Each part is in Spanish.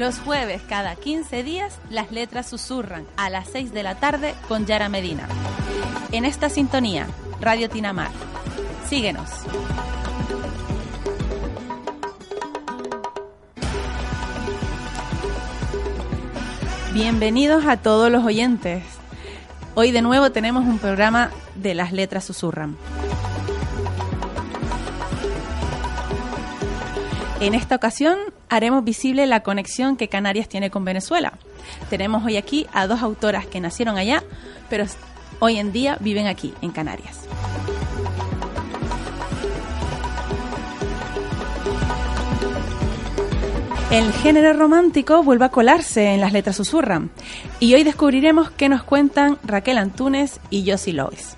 Los jueves, cada 15 días, las letras susurran a las 6 de la tarde con Yara Medina. En esta sintonía, Radio Tinamar. Síguenos. Bienvenidos a todos los oyentes. Hoy de nuevo tenemos un programa de las letras susurran. En esta ocasión haremos visible la conexión que Canarias tiene con Venezuela. Tenemos hoy aquí a dos autoras que nacieron allá, pero hoy en día viven aquí, en Canarias. El género romántico vuelve a colarse en las letras susurran y hoy descubriremos qué nos cuentan Raquel Antunes y Josie Lois.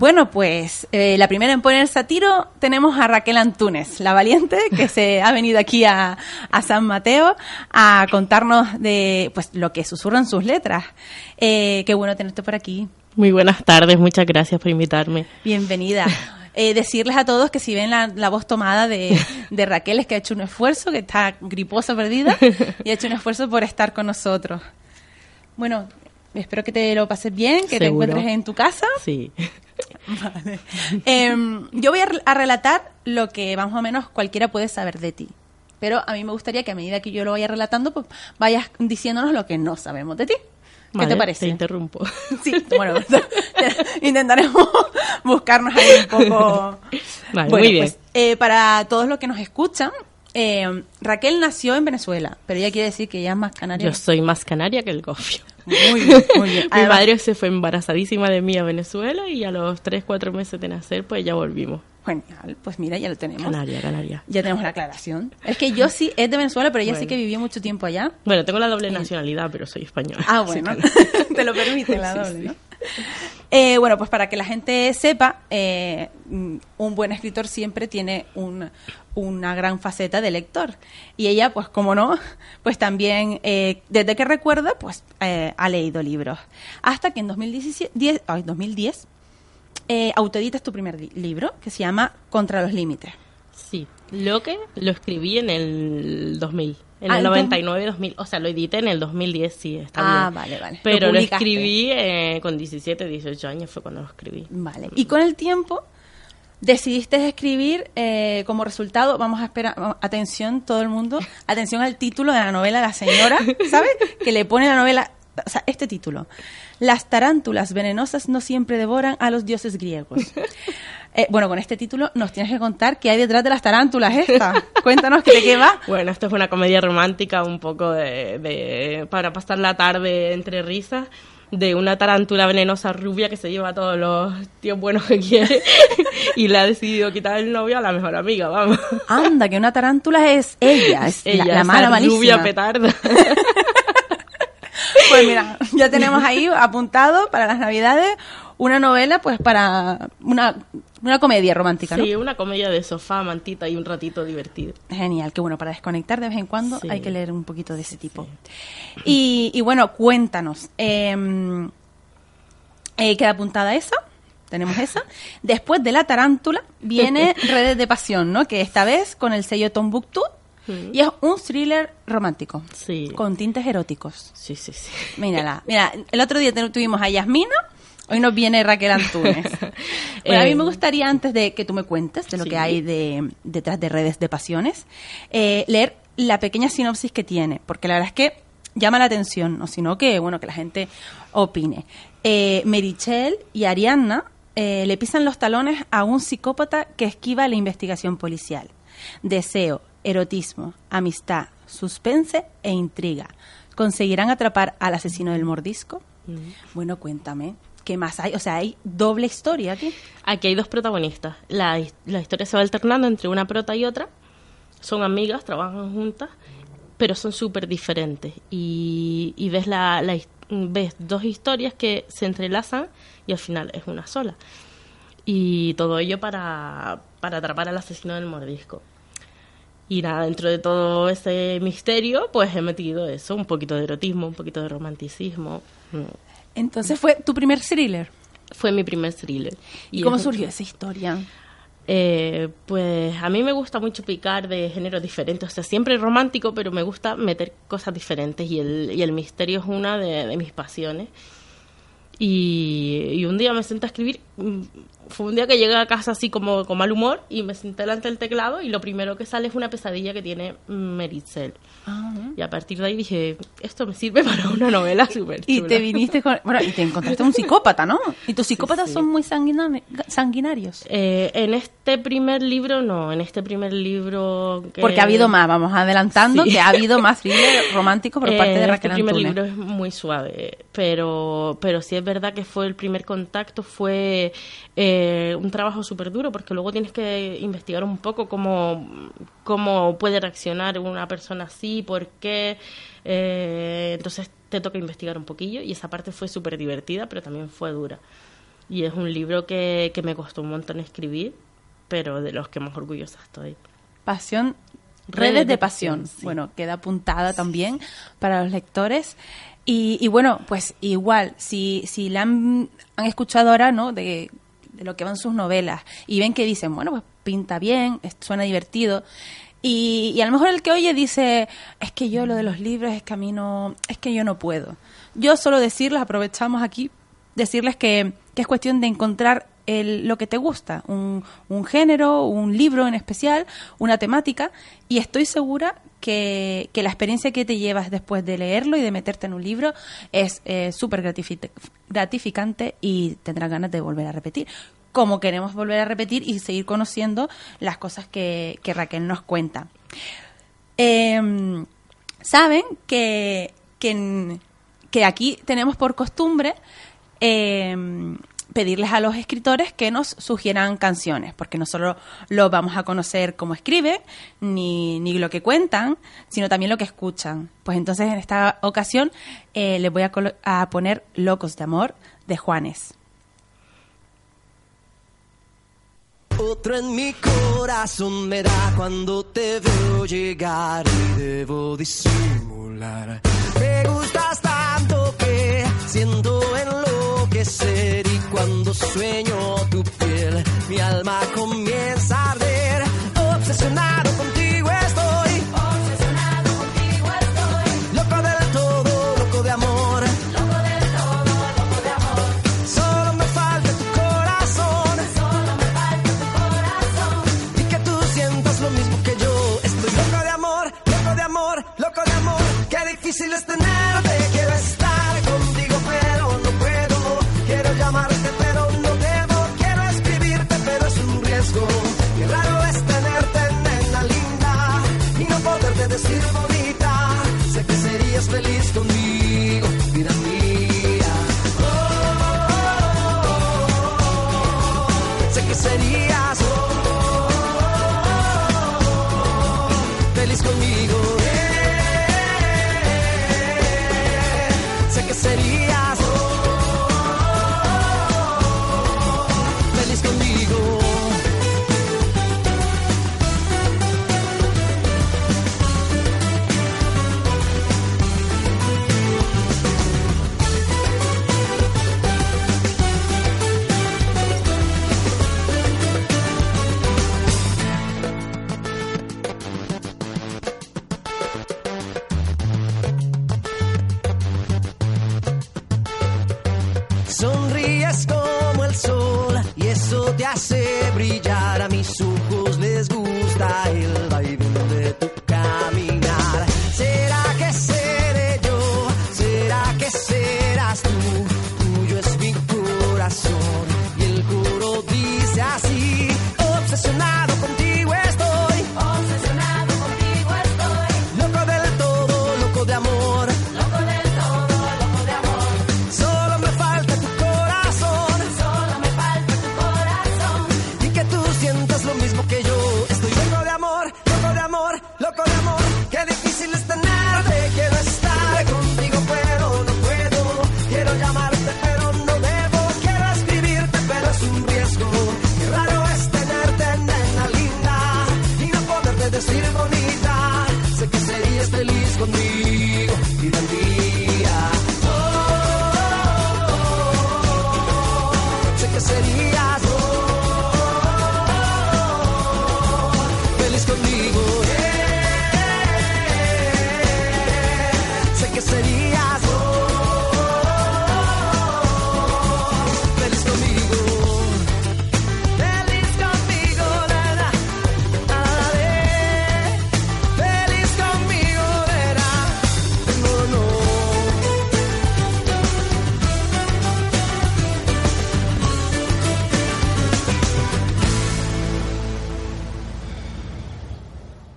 Bueno, pues eh, la primera en ponerse a tiro tenemos a Raquel Antunes, la valiente que se ha venido aquí a, San Mateo a contarnos de pues lo que susurran sus letras. Eh, qué bueno tenerte por aquí. Muy buenas tardes, muchas gracias por invitarme. Bienvenida. Eh, decirles a todos que si ven la, voz tomada de, Raquel es que ha hecho un esfuerzo, que está griposa perdida y ha hecho un esfuerzo por estar con nosotros. Bueno, espero que te lo pases bien, que te encuentres en tu casa. Sí. Vale. Em, yo voy a, relatar lo que más o menos cualquiera puede saber de ti. Pero a mí me gustaría que a medida que yo lo vaya relatando, pues vayas diciéndonos lo que no sabemos de ti. ¿Qué te parece? Te interrumpo. Sí, bueno, intentaremos buscarnos ahí un poco. Vale, muy bien. Pues, eh, para todos los que nos escuchan, eh, Raquel nació en Venezuela, pero ella quiere decir que ella es más canaria. Yo soy más canaria que el gofio. Muy bien, muy bien. Mi madre se fue embarazadísima de mí a Venezuela y a los 3, 4 meses de nacer, pues ya volvimos. Genial, pues mira, ya lo tenemos. Canaria, Canaria. Ya tenemos la aclaración. Es que yo sí es de Venezuela, pero ella sí que vivió mucho tiempo allá. Bueno, tengo la doble nacionalidad, pero soy española. Ah, bueno, te lo permite la doble, ¿no? Eh, bueno, pues para que la gente sepa, eh, un buen escritor siempre tiene una gran faceta de lector. Y ella, pues como no, pues también, eh, desde que recuerda, pues ha leído libros. Hasta que en 2017, 10, ay, 2010 autoeditas tu primer libro, que se llama Contra los Límites. Sí, lo que lo escribí en el 2000. En el 99, 2000, o sea, lo edité en el 2010, sí, está bien. Ah, vale, vale. Pero lo, escribí eh, con 17, 18 años, fue cuando lo escribí. Vale. Y con el tiempo decidiste escribir eh, como resultado, vamos a esperar, atención todo el mundo, atención al título de la novela La Señora, ¿sabes? que le pone la novela, o sea, este título. Las tarántulas venenosas no siempre devoran a los dioses griegos. Eh, bueno, con este título nos tienes que contar qué hay detrás de las tarántulas esta. Cuéntanos de qué va. Bueno, esto es una comedia romántica un poco de, para pasar la tarde entre risas de una tarántula venenosa rubia que se lleva a todos los tíos buenos que quiere y le ha decidido quitar el novio a la mejor amiga, vamos. Anda, que una tarántula es ella, es ella, la, mala malísima. rubia petarda. Pues mira, ya tenemos ahí apuntado para las navidades una novela, pues para una, una comedia romántica, ¿no? Sí, una comedia de sofá, mantita y un ratito divertido. Genial, que bueno, para desconectar de vez en cuando hay que leer un poquito de ese tipo. Y, y, bueno, cuéntanos, em, eh, ¿queda apuntada esa? Tenemos esa. Después de La Tarántula viene Redes de Pasión, ¿no? Que esta vez con el sello Tombuctú y es un thriller romántico. Sí. Con tintes eróticos. Sí, sí, sí. Mírala. Mira, el otro día tuvimos a Yasmina Hoy nos viene Raquel Antunes. bueno, a mí me eh, gustaría, antes de que tú me cuentes de lo que hay de, detrás de redes de pasiones, eh, leer la pequeña sinopsis que tiene, porque la verdad es que llama la atención, no sino que, bueno, que la gente opine. Eh, Merichel y Arianna le pisan los talones a un psicópata que esquiva la investigación policial. Deseo, erotismo, amistad, suspense e intriga. ¿Conseguirán atrapar al asesino del mordisco? Bueno, cuéntame. ¿Qué más hay? O sea, hay doble historia aquí. Aquí hay dos protagonistas. La, la historia se va alternando entre una prota y otra. Son amigas, trabajan juntas, pero son súper diferentes. Y, y ves, la, la ves dos historias que se entrelazan y al final es una sola. Y todo ello para, para atrapar al asesino del mordisco. Y nada, dentro de todo ese misterio, pues he metido eso, un poquito de erotismo, un poquito de romanticismo. Entonces fue tu primer thriller. Fue mi primer thriller. ¿Y, cómo es- surgió esa historia? Eh, pues a mí me gusta mucho picar de géneros diferentes, o sea, siempre romántico, pero me gusta meter cosas diferentes y el, y el misterio es una de, de mis pasiones. Y, y un día me senté a escribir, mm, fue un día que llegué a casa así como con mal humor y me senté delante del teclado y lo primero que sale es una pesadilla que tiene Meritzel. Ah, Y a partir de ahí dije, esto me sirve para una novela súper Y te viniste con... Bueno, y te encontraste un psicópata, ¿no? Y tus psicópatas sí. son muy sanguina- sanguinarios. Eh, en este primer libro no, en este primer libro... que- Porque ha habido más, vamos adelantando, Sí. que ha habido más thriller romántico por Eh, parte de este Raquel primer Antunes. libro es muy suave, pero, pero sí es verdad que fue el primer contacto, fue eh, un trabajo súper duro, porque luego tienes que investigar un poco cómo, cómo puede reaccionar una persona así, por qué. eh, entonces te toca investigar un poquillo y esa parte fue súper divertida, pero también fue dura. Y es un libro que, que me costó un montón escribir, pero de los que más orgullosa estoy. Pasión, redes, de, pasión. sí. Bueno, queda apuntada también para los lectores. Y, y bueno, pues igual, si, si la han, escuchado ahora, ¿no? De, de lo que van sus novelas y ven que dicen, bueno, pues pinta bien, suena divertido. Y, y a lo mejor el que oye dice, es que yo lo de los libros, es que a mí no, es que yo no puedo. Yo solo decirles, aprovechamos aquí, decirles que, que es cuestión de encontrar el- lo que te gusta, un, un género, un libro en especial, una temática, y estoy segura que, la experiencia que te llevas después de leerlo y de meterte en un libro es eh, súper gratifi- gratificante y tendrás ganas de volver a repetir. Como queremos volver a repetir y seguir conociendo las cosas que, que Raquel nos cuenta. Em, Saben que, que aquí tenemos por costumbre em, pedirles a los escritores que nos sugieran canciones, porque no solo lo vamos a conocer cómo escriben, ni, ni lo que cuentan, sino también lo que escuchan. Pues entonces en esta ocasión eh, les voy a, poner Locos de Amor de Juanes. Otro en mi corazón me da cuando te veo llegar y debo disimular. Me gustas tanto que siento enloquecer y cuando sueño tu piel, mi alma comienza a arder. Obsesionado contigo estoy. Obsesionado contigo estoy. Loco del todo, loco de amor. Loco del todo, loco de amor. Solo me falta tu corazón. Solo me falta tu corazón. Y que tú sientas lo mismo que yo. Estoy loco de amor, loco de amor, loco de amor. Qué difícil es tenerte. Feliz conmigo,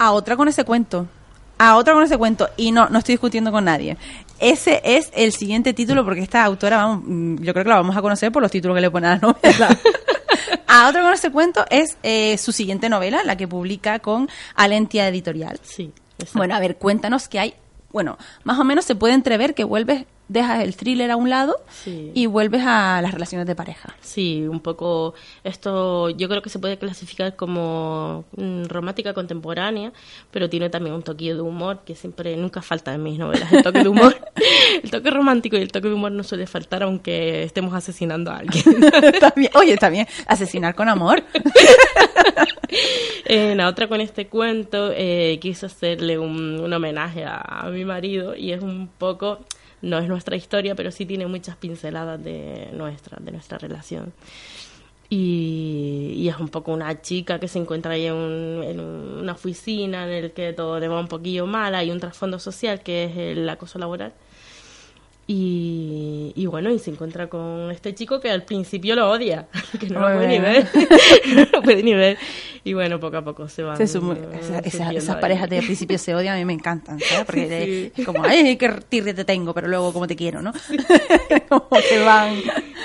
a otra con ese cuento. A otra con ese cuento. Y no, no estoy discutiendo con nadie. Ese es el siguiente título porque esta autora, vamos, mm, yo creo que la vamos a conocer por los títulos que le pone a la novela. a otra con ese cuento es eh, su siguiente novela, la que publica con Alentia Editorial. Sí, exacto. Bueno, a ver, cuéntanos que hay. Bueno, más o menos se puede entrever que vuelves, dejas el thriller a un lado Sí. y vuelves a las relaciones de pareja. Sí, un poco esto yo creo que se puede clasificar como mm, romántica contemporánea, pero tiene también un toque de humor que siempre nunca falta en mis novelas, el toque de humor. el toque romántico y el toque de humor no suele faltar aunque estemos asesinando a alguien. Bien. Oye, está bien. Asesinar con amor. En la otra con este cuento eh, quise hacerle un, un homenaje a, a mi marido y es un poco, no es nuestra historia, pero sí tiene muchas pinceladas de nuestra, de nuestra relación. Y, y es un poco una chica que se encuentra ahí en, un- en un- una oficina en el que todo le va un poquillo mal, hay un trasfondo social que es el acoso laboral. Y, y bueno, y se encuentra con este chico que al principio lo odia, que no lo puede ni ver. no lo puede ni ver. Y bueno, poco a poco se van. Se esa- esa- esas ahí. parejas de principio se odian, a mí me encantan, ¿sabes? Porque Sí. es como, ay, qué tirre te tengo, pero luego como te quiero, ¿no? como que van.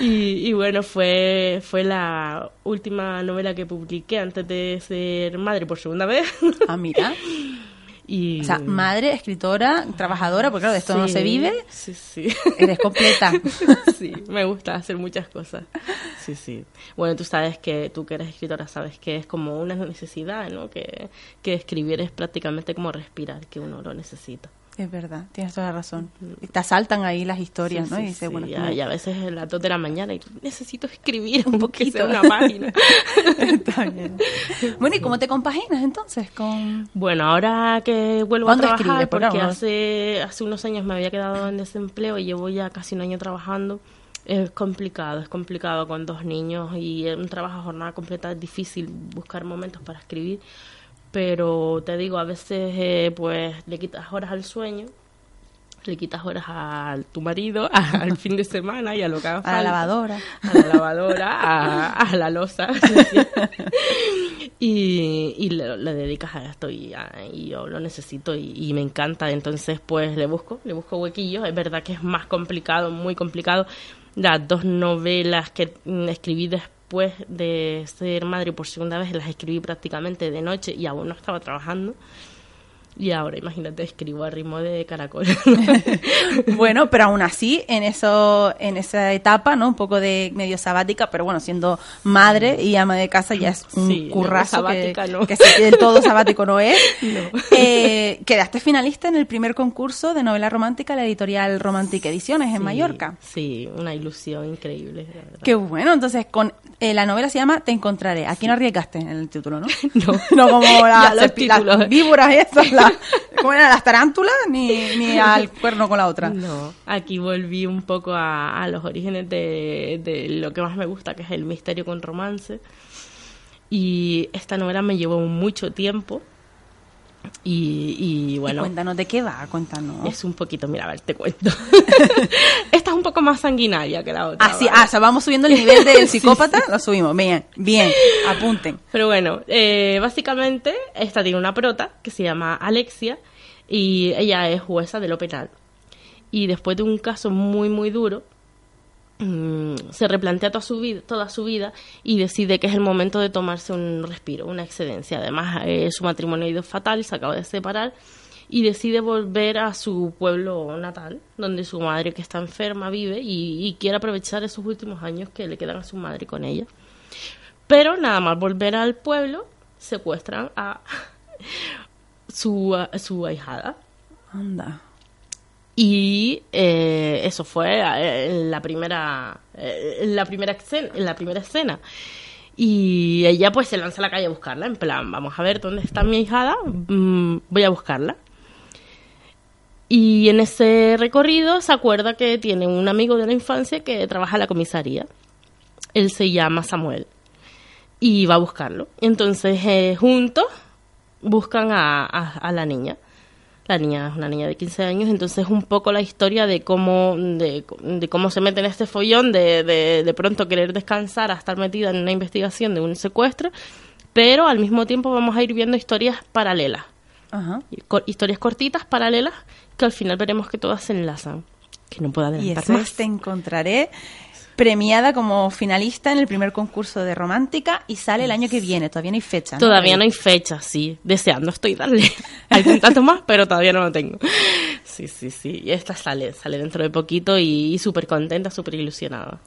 Y, y bueno, fue, fue la última novela que publiqué antes de ser madre por segunda vez. Ah, mira. Y, O sea, madre, escritora, trabajadora, porque claro, de esto no se vive, Sí, sí. eres completa. sí, me gusta hacer muchas cosas. Sí, sí. Bueno, tú sabes que tú que eres escritora sabes que es como una necesidad, ¿no? Que, que escribir es prácticamente como respirar, que uno lo necesita. Es verdad, tienes toda la razón. Y te asaltan ahí las historias, Sí, ¿no? y dices, sí, bueno, ya- y a veces es las 2 de la mañana y necesito escribir Un poquito. una página. Está bien. Bueno, ¿y cómo te compaginas entonces con...? Bueno, ahora que vuelvo a ¿Cuándo trabajar? Porque, hace, hace unos años me había quedado en desempleo y llevo ya casi un año trabajando, es complicado, es complicado con dos niños y un trabajo a jornada completa es difícil buscar momentos para escribir, pero te digo, a veces eh, pues le quitas horas al sueño, le quitas horas a tu marido, a- al fin de semana y a lo que haga A la lavadora. A la lavadora, a, a la losa. y y le, le dedicas a esto y, a- y yo lo necesito y, y me encanta. Entonces, pues le busco, le busco huequillos. Es verdad que es más complicado, muy complicado. Las dos novelas que mm, escribí después de ser madre por segunda vez las escribí prácticamente de noche y aún no estaba trabajando. Y ahora, imagínate, escribo a ritmo de caracol. Bueno, pero aún así, en eso, en esa etapa, ¿no? Un poco de medio sabática, pero bueno, siendo madre y ama de casa ya es un Sí, currazo que, no. que del todo sabático no es. No. Eh, quedaste finalista en el primer concurso de novela romántica, la editorial Romantic Ediciones en Sí, Mallorca. Sí, una ilusión increíble. la verdad. Qué bueno, entonces con eh, la novela se llama Te encontraré. Aquí no arriesgaste en el título, ¿no? No. No como las, los serpi- las títulos. víboras estas, las, ¿cómo eran las tarántulas? Ni, ni al cuerno con la otra. No, aquí volví un poco a, a los orígenes de, de lo que más me gusta, que es el misterio con romance. Y esta novela me llevó mucho tiempo. Y, y Y bueno, cuéntanos de qué va, cuéntanos. es un poquito, mira, a ver, te cuento. esta es un poco más sanguinaria que la otra. Ah, sí, ah, o sea, vamos subiendo el nivel del Sí, psicópata, lo subimos. Bien, bien, apunten. Pero bueno, eh, básicamente esta tiene una prota que se llama Alexia y ella es jueza de lo penal. Y después de un caso muy, muy duro, se replantea toda su, vida, toda su vida y decide que es el momento de tomarse un respiro, una excedencia. Además, eh, su matrimonio ha ido fatal, se acaba de separar y decide volver a su pueblo natal, donde su madre que está enferma vive y, y quiere aprovechar esos últimos años que le quedan a su madre con ella. Pero nada más volver al pueblo, secuestran a su, a su ahijada. Anda. Y eh, eso fue eh, la primera, eh, la primera escena, en la primera escena. Y ella pues se lanza a la calle a buscarla, en plan, vamos a ver dónde está mi hijada, mm, voy a buscarla. Y en ese recorrido se acuerda que tiene un amigo de la infancia que trabaja en la comisaría. Él se llama Samuel. Y va a buscarlo. Entonces, juntos buscan a- a la niña. La niña es una niña de 15 años, entonces un poco la historia de cómo, de, de cómo se mete en este follón, de, de, de pronto querer descansar a estar metida en una investigación de un secuestro, pero al mismo tiempo vamos a ir viendo historias paralelas Ajá. historias cortitas, paralelas, que al final veremos que todas se enlazan. Que no puedo Y adelantar eso más. es Te encontraré premiada como finalista en el primer concurso de romántica y sale el año que viene, todavía no hay fecha. ¿no? Todavía no hay fecha, sí. Deseando estoy darle algún tanto más, pero todavía no lo tengo. Sí, sí, sí. Y esta sale, sale dentro de poquito y, y súper contenta, súper ilusionada.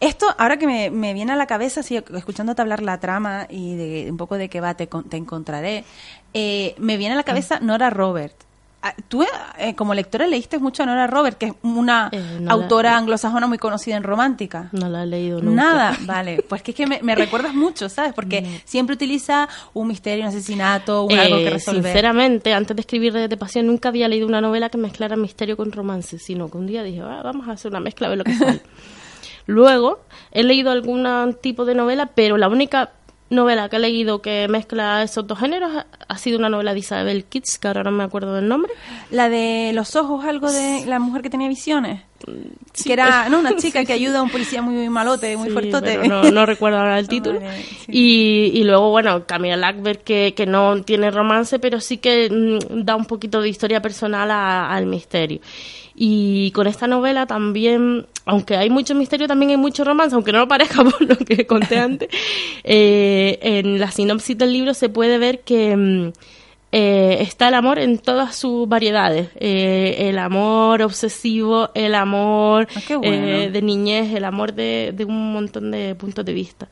Esto, ahora que me, me viene a la cabeza, sí, escuchándote hablar la trama y de un poco de qué va, te, te encontraré, eh, me viene a la cabeza Nora Robert. Ah, Tú, eh, como lectora, leíste mucho a Nora Robert, que es una Eh, no la- autora anglosajona muy conocida en romántica. No la he leído nunca. Nada, vale. Pues que es que me, me recuerdas mucho, ¿sabes? Porque siempre utiliza un misterio, un asesinato, un algo que Eh, resolver. sinceramente, antes de escribir de Pasión, nunca había leído una novela que mezclara misterio con romance, sino que un día dije, "Ah, vamos a hacer una mezcla, a ver lo que sale. Luego, he leído algún tipo de novela, pero la única novela que he leído que mezcla esos dos géneros ha- sido una novela de Isabel Kitts, que ahora no me acuerdo del nombre. La de los ojos, algo de la mujer que tenía visiones. Sí, que era, no, una chica que ayuda a un policía muy malote, muy Sí, fuertote. pero no, no recuerdo ahora el título. Vale, sí. y, y luego, bueno, Camila Lackberg, que, que no tiene romance, pero sí que mm, da un poquito de historia personal a- al misterio. Y con esta novela también, aunque hay mucho misterio, también hay mucho romance, aunque no lo parezca por lo que conté antes. eh, en la sinopsis del libro se puede ver que mm, eh, está el amor en todas sus variedades. Eh, el amor obsesivo, el amor Ah, bueno. eh, de niñez, el amor de, de un montón de puntos de vista.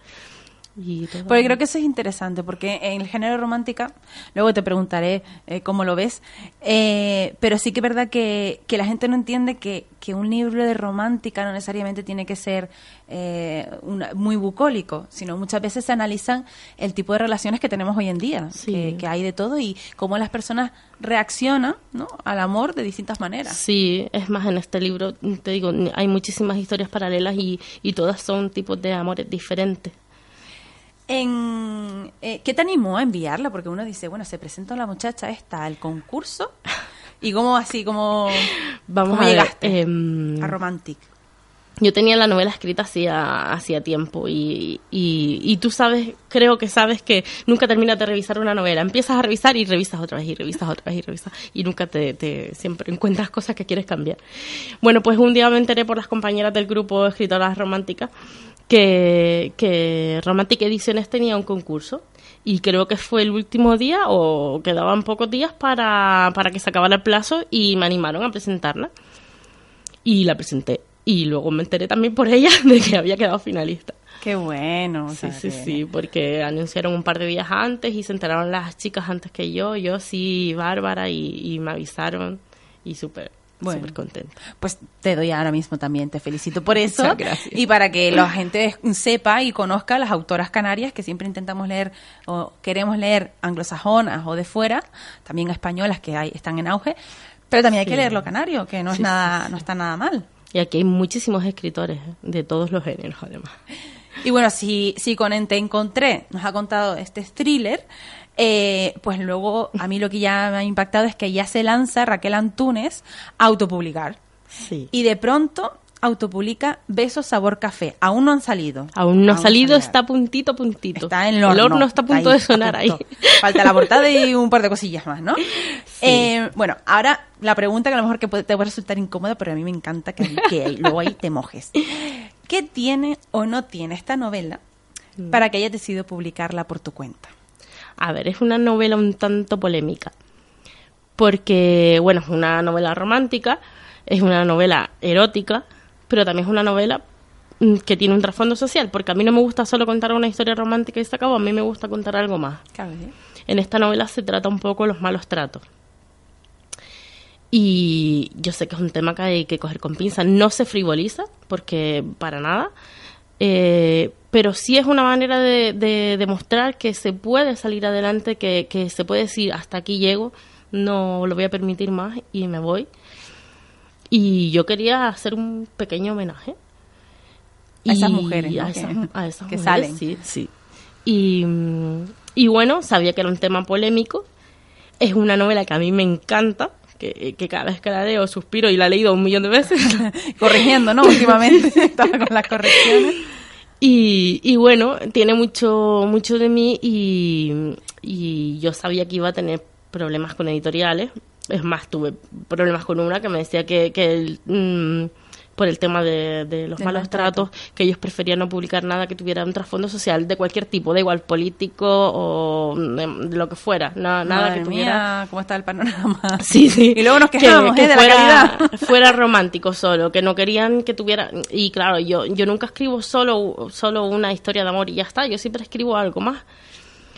Y todo. Porque creo que eso es interesante, porque en el género romántica, luego te preguntaré eh, cómo lo ves, eh, pero sí que es verdad que, que la gente no entiende que, que un libro de romántica no necesariamente tiene que ser eh, una- muy bucólico, sino muchas veces se analizan el tipo de relaciones que tenemos hoy en día, Sí. que, que hay de todo y cómo las personas reaccionan ¿no? al amor de distintas maneras. Sí, es más, en este libro, te digo, hay muchísimas historias paralelas y, y todas son tipos de amores diferentes. En, eh, ¿Qué te animó a enviarla? Porque uno dice, bueno, se presentó la muchacha esta al concurso y cómo así, cómo, Vamos cómo a ver, llegaste em, a Romantic. Yo tenía la novela escrita hacía, hacía tiempo y, y, y tú sabes, creo que sabes que nunca terminas de revisar una novela. Empiezas a revisar y revisas otra vez y revisas otra vez y revisas y nunca te, te siempre encuentras cosas que quieres cambiar. Bueno, pues un día me enteré por las compañeras del grupo Escritoras Románticas que, que Romantic Ediciones tenía un concurso y creo que fue el último día o quedaban pocos días para, para que se acabara el plazo y me animaron a presentarla y la presenté. Y luego me enteré también por ella de que había quedado finalista. Qué bueno. Sí, sí, sí, porque anunciaron un par de días antes y se enteraron las chicas antes que yo, yo sí, Bárbara, y, y me avisaron y súper, Bueno. súper contenta. Pues te doy ahora mismo también, te felicito por eso. Muchas gracias. Y para que la gente sepa y conozca las autoras canarias que siempre intentamos leer o queremos leer anglosajonas o de fuera, también españolas que hay, están en auge, pero también hay que Sí. leerlo canario, que no es Sí, nada, sí, no está nada mal. Y aquí hay muchísimos escritores ¿eh? de todos los géneros, además. Y bueno, si, si con Te Encontré nos ha contado este thriller, eh, pues luego a mí lo que ya me ha impactado es que ya se lanza Raquel Antunes a autopublicar. Sí. Y de pronto autopublica Besos Sabor Café. Aún no han salido. Aún no ha salido, está puntito, puntito. Está en el horno. está a punto de sonar ahí. Falta la portada y un par de cosillas más, ¿no? Eh, bueno, ahora la pregunta que a lo mejor que puede- te puede resultar incómoda, pero a mí me encanta que, que luego ahí te mojes. ¿Qué tiene o no tiene esta novela Mm. para que hayas decidido publicarla por tu cuenta? A ver, es una novela un tanto polémica. Porque, bueno, es una novela romántica, es una novela erótica, pero también es una novela mm, que tiene un trasfondo social, porque a mí no me gusta solo contar una historia romántica y se acabó, a mí me gusta contar algo más. Claro. En esta novela se trata un poco los malos tratos. Y yo sé que es un tema que hay que coger con pinzas. No se frivoliza, porque para nada. Eh, pero sí es una manera de, de demostrar que se puede salir adelante, que, que se puede decir hasta aquí llego, no lo voy a permitir más y me voy. Y yo quería hacer un pequeño homenaje. A esas mujeres, ¿no? A esas, que, a esas que mujeres, salen. Sí, sí. Y, y bueno, sabía que era un tema polémico. Es una novela que a mí me encanta, que, que cada vez que la leo suspiro y la he leído un millón de veces. Corrigiendo, ¿no? Últimamente estaba con las correcciones. Y, y bueno, tiene mucho, mucho de mí y, y yo sabía que iba a tener problemas con editoriales. Es más, tuve problemas con una que me decía que, que el, mm, por el tema de, de los malos tratos, que ellos preferían no publicar nada que tuviera un trasfondo social de cualquier tipo, da igual político o de, de lo que fuera, na- nada Madre que tuviera... mía, cómo está el panorama. Sí, sí. Y luego nos quejamos, ¿eh? de la fuera, calidad. fuera romántico solo, que no querían que tuviera... Y claro, yo, yo nunca escribo solo, solo una historia de amor y ya está, yo siempre escribo algo más.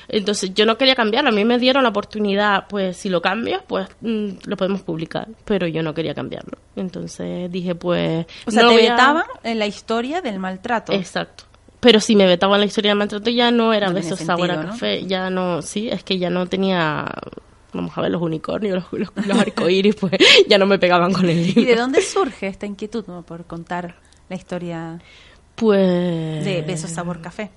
Entonces yo no quería cambiarlo, a mí me dieron la oportunidad, pues si lo cambias, pues mm, lo podemos publicar, pero yo no quería cambiarlo. Entonces dije, pues... O sea, no te a- vetaban en la historia del maltrato. Exacto. Pero si me vetaban la historia del maltrato ya no era No besos sabor a café, ya no, sí, es que ya no tenía, vamos a ver, los unicornios, los, los, los arcoíris, pues ya no me pegaban con el libro. ¿Y de dónde surge esta inquietud no, por contar la historia Pues... de Besos Sabor Café?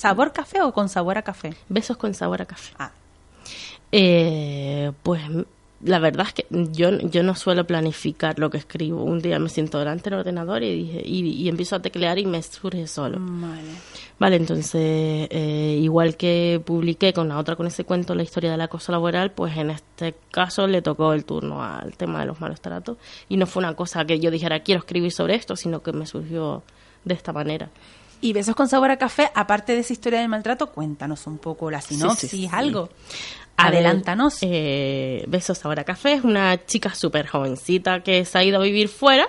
¿Sabor café o con sabor a café? Besos con sabor a café. Ah, Eh, pues la verdad es que yo, yo no suelo planificar lo que escribo. Un día me siento delante del ordenador y, dije, y, y empiezo a teclear y me surge solo. vale. Vale, entonces, eh, igual que publiqué con la otra, con ese cuento, la historia del acoso laboral, pues en este caso le tocó el turno al tema de los malos tratos. Y no fue una cosa que yo dijera, quiero escribir sobre esto, sino que me surgió de esta manera. Y Besos con sabor a café, aparte de esa historia del maltrato, cuéntanos un poco la sinopsis, sí. algo. A Adelántanos. eh, Besos ahora café es una chica súper jovencita que se ha ido a vivir fuera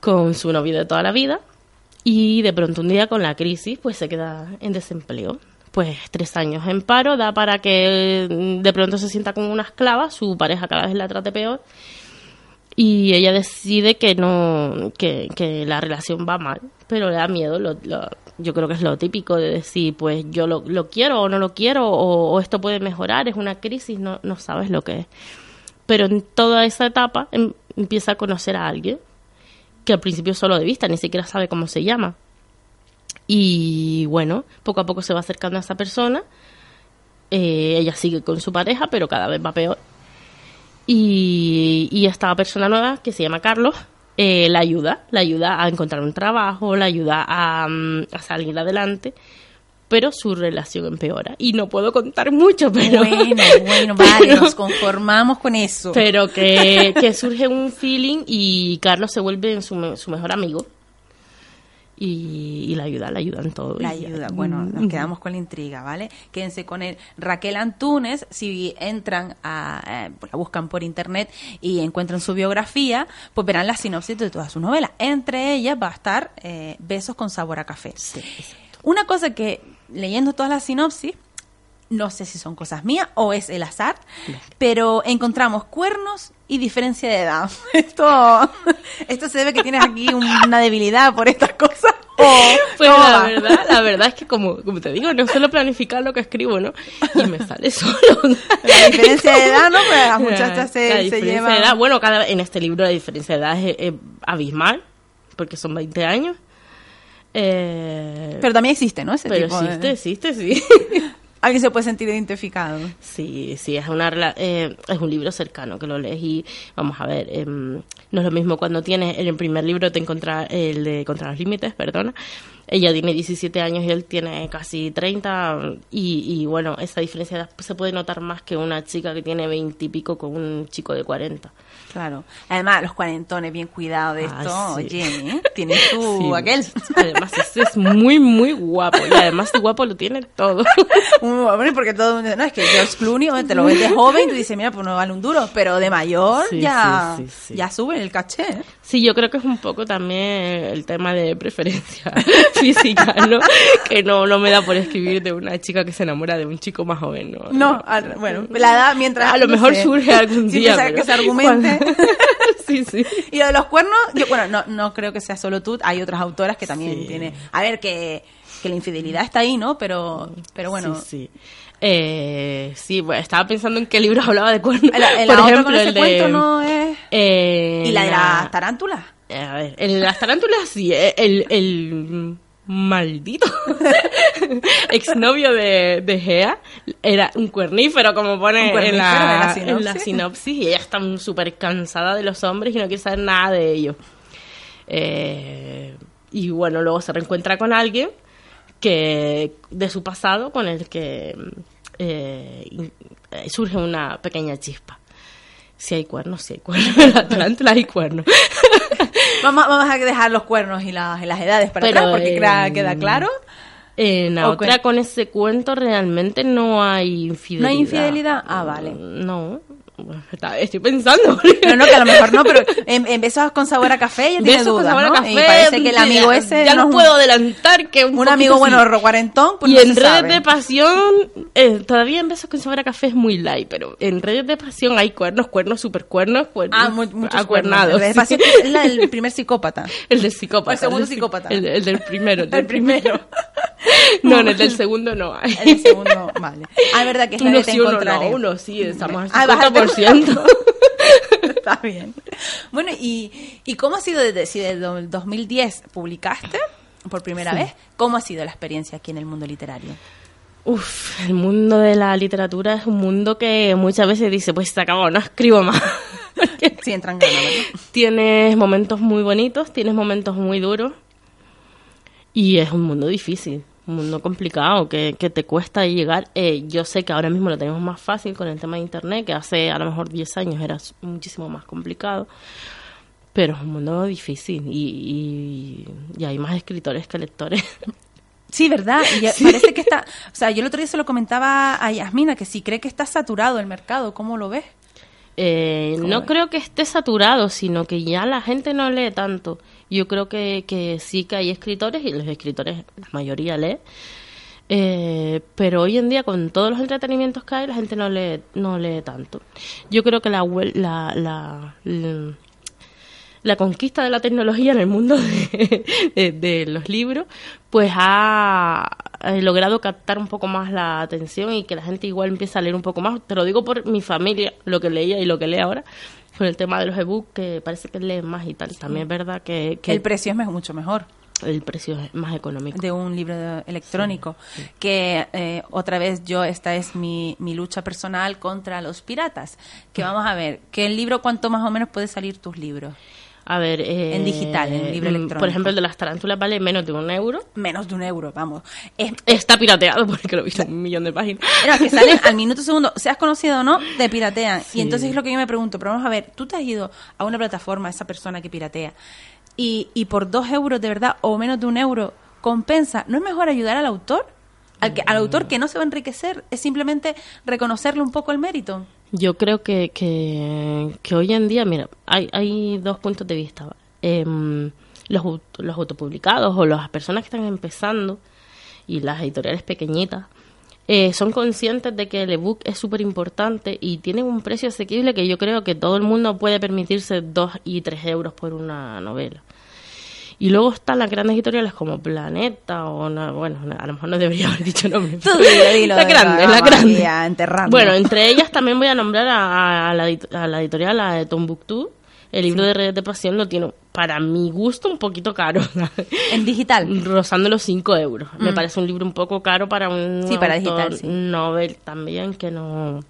con su novio de toda la vida y de pronto un día con la crisis pues se queda en desempleo. Pues tres años en paro da para que eh, de pronto se sienta como una esclava, su pareja cada vez la trate peor y ella decide que no que, que la relación va mal pero le da miedo lo, lo- yo creo que es lo típico de decir pues yo lo, quiero o no lo quiero o, o esto puede mejorar es una crisis no, no sabes lo que es. Pero en toda esa etapa em- empieza a conocer a alguien que al principio solo de vista ni siquiera sabe cómo se llama. Y bueno poco a poco se va acercando a esa persona. Eh, ella sigue con su pareja pero cada vez va peor y, y esta persona nueva, que se llama Carlos, eh, la ayuda, la ayuda a encontrar un trabajo, la ayuda a, mm, a salir adelante, pero su relación empeora. Y no puedo contar mucho, pero... bueno, bueno, vale, pero- nos conformamos con eso. Pero que, que surge un feeling y Carlos se vuelve su, su mejor amigo. Y, y la ayuda, la ayuda en todo. La ayuda. Bueno, nos quedamos con la intriga, ¿vale? Quédense con él. Raquel Antunes, si entran a, eh, la buscan por internet y encuentran su biografía, pues verán la sinopsis de toda su novela. Entre ellas va a estar eh, Besos con sabor a café. Una cosa que, leyendo todas las sinopsis, no sé si son cosas mías o es el azar, pero encontramos cuernos y diferencia de edad. Esto, esto se debe que tienes aquí una debilidad por estas cosas. O, Pues ¿cómo la va? verdad, la verdad es que como, como te digo, no suelo planificar lo que escribo, ¿no? Y me sale solo. La diferencia de edad, ¿no? Pues las muchachas se, La se diferencia llevan... de edad, bueno, cada, en este libro la diferencia de edad es, es abismal, porque son 20 años. Eh, Pero también existe, ¿no? Ese pero tipo de- existe, existe, sí. Alguien se puede sentir identificado. Sí, sí, es, una, eh, es un libro cercano que lo lees y vamos a ver, em, no es lo mismo cuando tienes en el primer libro te encuentras el de Contra los Límites, perdona, ella tiene 17 años y él tiene casi 30 y, y bueno, esa diferencia se puede notar más que una chica que tiene 20 y pico con un chico de 40. Claro. Además, los cuarentones bien cuidados de Ah, esto, sí. oye, ¿eh? Tiene su Sí, aquel. Además, ese es muy, muy guapo y además de guapo lo tiene todo. Hombre, porque todo el mundo dice, no, es que George Clooney, te lo ves de joven y tú dices, mira, pues no vale un duro, pero de mayor Sí, ya, ya sube el caché. ¿eh? Sí, yo creo que es un poco también el tema de preferencia. Física, ¿no? Que no, no me da por escribir de una chica que se enamora de un chico más joven, ¿no? No, al- bueno, la edad mientras... A lo no mejor sé, surge algún día. pero que se argumente. sí, sí. Y lo de los cuernos, yo, bueno, no, no creo que sea solo tú, hay otras autoras que también Sí. tienen... A ver, que, que la infidelidad está ahí, ¿no? Pero, pero bueno... Sí, sí. Eh, sí, bueno, estaba pensando en qué libro hablaba de cuernos. En la, en Por la ejemplo, con ese el de... no es... eh, ¿Y la de la- las tarántulas? Eh, A ver, el de las tarántulas sí, el, el maldito exnovio de, de Gea era un cuernífero, como pone en cuernífero la, en la en la sinopsis. y ella está súper cansada de los hombres y no quiere saber nada de ellos. Eh, y bueno, luego se reencuentra con alguien que de su pasado con el que eh, eh, surge una pequeña chispa. Si hay cuernos, si hay cuernos. En tarántula hay cuernos. Vamos, vamos a dejar los cuernos y las, y las edades para Pero, atrás porque eh, queda, queda claro. En la ¿O otra, con ese cuento, realmente no hay infidelidad. ¿No hay infidelidad? Ah, vale. No. Estoy pensando. No, no, que a lo mejor no, pero en, en besos con sabor a café ya tiene con dudas, a ¿no? café, y parece que el amigo ese Ya no un- puedo adelantar que un, un amigo poquito bueno cuarentón, pues y no en redes sabe. de pasión, eh, todavía en besos con sabor a café es muy light, pero en redes de pasión hay cuernos, cuernos, super cuernos, cuernos, Ah, mu- muchos acuernados. cuernos. El de pasión es la del primer psicópata. El del psicópata. El segundo del psi- psicópata. El, el del primero. El primero. No, en el del segundo no hay. El segundo, vale. Ah, es verdad que Uno sí, uno no, uno sí, estamos Ah, al bájate. 50%. Está bien. Bueno, ¿y, ¿y cómo ha sido desde si desde el 2010 publicaste por primera vez? ¿Cómo ha sido la experiencia aquí en el mundo literario? Uf, el mundo de la literatura es un mundo que muchas veces dice, pues se acabó, no escribo más. Sí, entran ganas, tienes momentos muy bonitos, tienes momentos muy duros y es un mundo difícil, mundo complicado que, que te cuesta llegar. Eh, yo sé que ahora mismo lo tenemos más fácil con el tema de Internet, que hace a lo mejor 10 años era muchísimo más complicado, pero es un mundo difícil y, y- y hay más escritores que lectores. Sí, ¿verdad? Y parece que está... O sea, yo el otro día se lo comentaba a Yasmina, que si cree que está saturado el mercado, ¿cómo lo ves? Eh, ¿Cómo no ves? creo que esté saturado, sino que ya la gente no lee tanto. Yo creo que, que sí que hay escritores, y los escritores, la mayoría lee, eh, pero hoy en día con todos los entretenimientos que hay, la gente no lee, no lee tanto. Yo creo que la, la, la, conquista de la tecnología en el mundo de, los libros, pues ha, ha logrado captar un poco más la atención y que la gente igual empieza a leer un poco más. Te lo digo por mi familia, lo que leía y lo que lee ahora, con el tema de los ebooks, que parece que leen más y tal. También es verdad que, que el precio es mucho mejor el precio es más económico. de un libro de- electrónico. Que eh, otra vez yo, esta es mi, mi lucha personal contra los piratas. Que vamos a ver, ¿qué libro cuánto más o menos puede salir tus libros? A ver, eh, En digital, en libro mm, electrónico. Por ejemplo, el de las tarántulas vale menos de un euro. Menos de un euro, vamos. Es, Está pirateado porque lo he visto en un millón de páginas. Era que salen al minuto segundo, seas conocido o no, te piratean. Sí. Y entonces es lo que yo me pregunto, pero vamos a ver, tú te has ido a una plataforma, esa persona que piratea, y, y por dos euros de verdad, o menos de un euro, compensa, ¿no es mejor ayudar al autor? Al, que, al autor que no se va a enriquecer, es simplemente reconocerle un poco el mérito. Yo creo que, que, que hoy en día, mira, hay, hay dos puntos de vista. Em, los, los autopublicados o las personas que están empezando y las editoriales pequeñitas eh, son conscientes de que el ebook es súper importante y tienen un precio asequible que yo creo que todo el mundo puede permitirse dos y tres euros por una novela. Y luego están las grandes editoriales como Planeta o no- bueno, a lo mejor no debería haber dicho nombre. Tú dilo, dilo, la grande, la grande. Bueno, entre ellas también voy a nombrar a, a la, a la editorial a de Tombuctú. El libro de Redes de Pasión lo tiene, para mi gusto, un poquito caro. En digital. Rozando los 5 euros. Me Mm. parece un libro un poco caro para un Sí, para autor digital, sí. novel también, que no...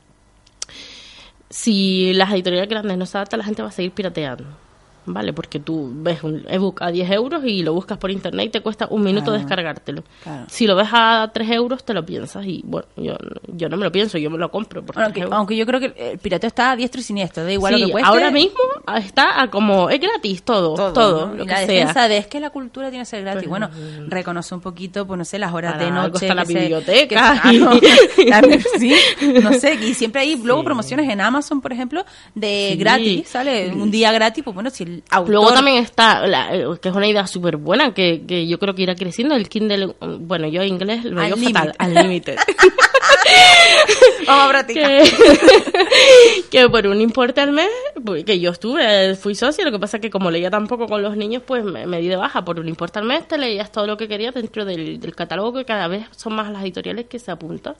Si las editoriales grandes no se adaptan, la gente va a seguir pirateando. ¿Vale? Porque tú ves un ebook a 10 euros y lo buscas por internet y te cuesta un minuto Claro. descargártelo. Claro. Si lo ves a 3 euros, te lo piensas. Y bueno, yo, yo no me lo pienso, yo me lo compro. Por 3 Aunque, aunque yo creo que el pirateo está a diestro y siniestro, da igual Sí, lo que cueste. ahora mismo está a como es gratis todo, todo, ¿no? lo y que la sea. defensa de es que la cultura tiene que ser gratis. Pues, bueno, mm. reconoce un poquito, pues no sé, las horas Para de noche. está la biblioteca. que- claro, la- sí, no sé, y siempre hay luego promociones en Amazon, por ejemplo, de Sí. gratis, ¿sale? Un día gratis, pues bueno, si autor. Luego también está, la- eh, que es una idea súper buena, que, que yo creo que irá creciendo, el Kindle, bueno, yo inglés lo digo fatal, al límite. Vamos a practicar. que, que por un importe al mes, pues, que yo estuve, fui socia, lo que pasa es que como leía tampoco con los niños, pues me, me di de baja. Por un importe al mes te leías todo lo que querías dentro del, del catálogo, que cada vez son más las editoriales que se apuntan.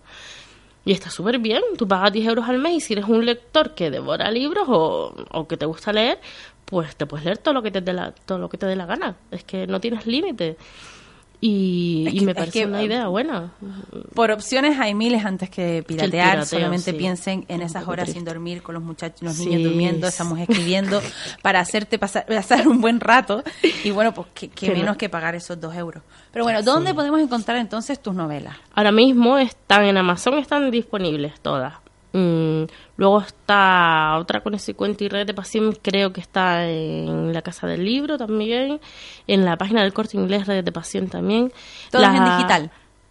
Y está súper bien, tú pagas 10 euros al mes y si eres un lector que devora libros o, o que te gusta leer, pues te puedes leer todo lo que te dé la, todo lo que te dé la gana. Es que no tienes límite. Y, Es y que- me es parece que, una um, idea buena. Por opciones hay miles antes que piratear. pirateo, Solamente sí. piensen en esas horas triste. sin dormir, con los muchachos, los Sí, niños durmiendo, esa mujer escribiendo, para hacerte pasar, pasar un buen rato. Y bueno, pues Que menos no. que pagar esos dos euros. Pero bueno, ¿dónde podemos encontrar entonces tus novelas? Ahora mismo están en Amazon, están disponibles todas. Mm, luego está otra con ese cuento y red de pasión, creo que está en la Casa del Libro también, en la página del corte inglés Red de Pasión también. Todas en digital.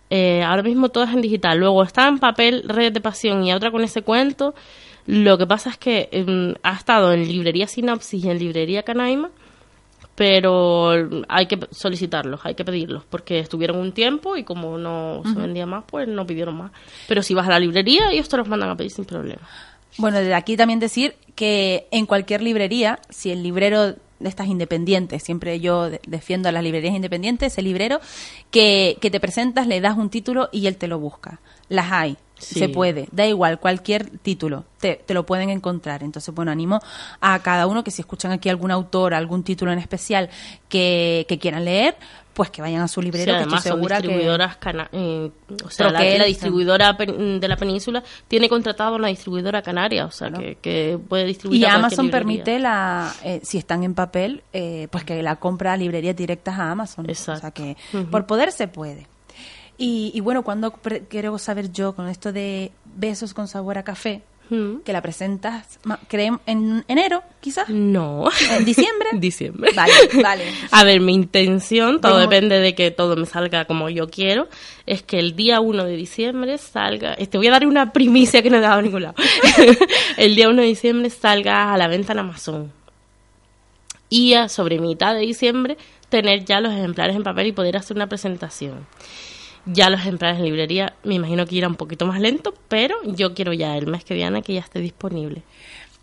Eh, ahora mismo todas en digital. Luego está en papel Red de Pasión y otra con ese cuento. Lo que pasa es que mm, ha estado en librería Sinopsis y en librería Canaima, pero hay que solicitarlos, hay que pedirlos, porque estuvieron un tiempo y como no se vendía más, pues no pidieron más. Pero si vas a la librería, ellos te los mandan a pedir sin problema. Bueno, desde aquí también decir que en cualquier librería, si el librero de estas independientes, siempre yo de- defiendo a las librerías independientes, el librero que, que te presentas, le das un título y él te lo busca. Las hay, Sí. se puede, da igual, cualquier título, te, te lo pueden encontrar. Entonces, bueno, animo a cada uno que si escuchan aquí algún autor, algún título en especial que, que quieran leer, pues que vayan a su Sí, librero, que además estoy segura que... distribuidoras eh, o sea, la, la distribuidora de la península tiene contratado una distribuidora canaria, o sea, Claro. que, que puede distribuir Y a Amazon permite la, eh, si están en papel, eh, pues que la compra a librerías directas a Amazon. Exacto. O sea que por poder se puede. Y, y bueno, cuando quiero saber yo con esto de besos con sabor a café, Mm. que la presentas, creo, en enero, quizás, No. en diciembre. Diciembre. Vale, vale. A ver, mi intención, todo depende de que todo me salga como yo quiero, es que el día 1 de diciembre salga, te voy a dar una primicia que no he dado a ningún lado, el día 1 de diciembre salga a la venta en Amazon. Y a sobre mitad de diciembre tener ya los ejemplares en papel y poder hacer una presentación. Ya los ejemplares en librería, me imagino que irá un poquito más lento, pero yo quiero ya el mes que viene que ya esté disponible.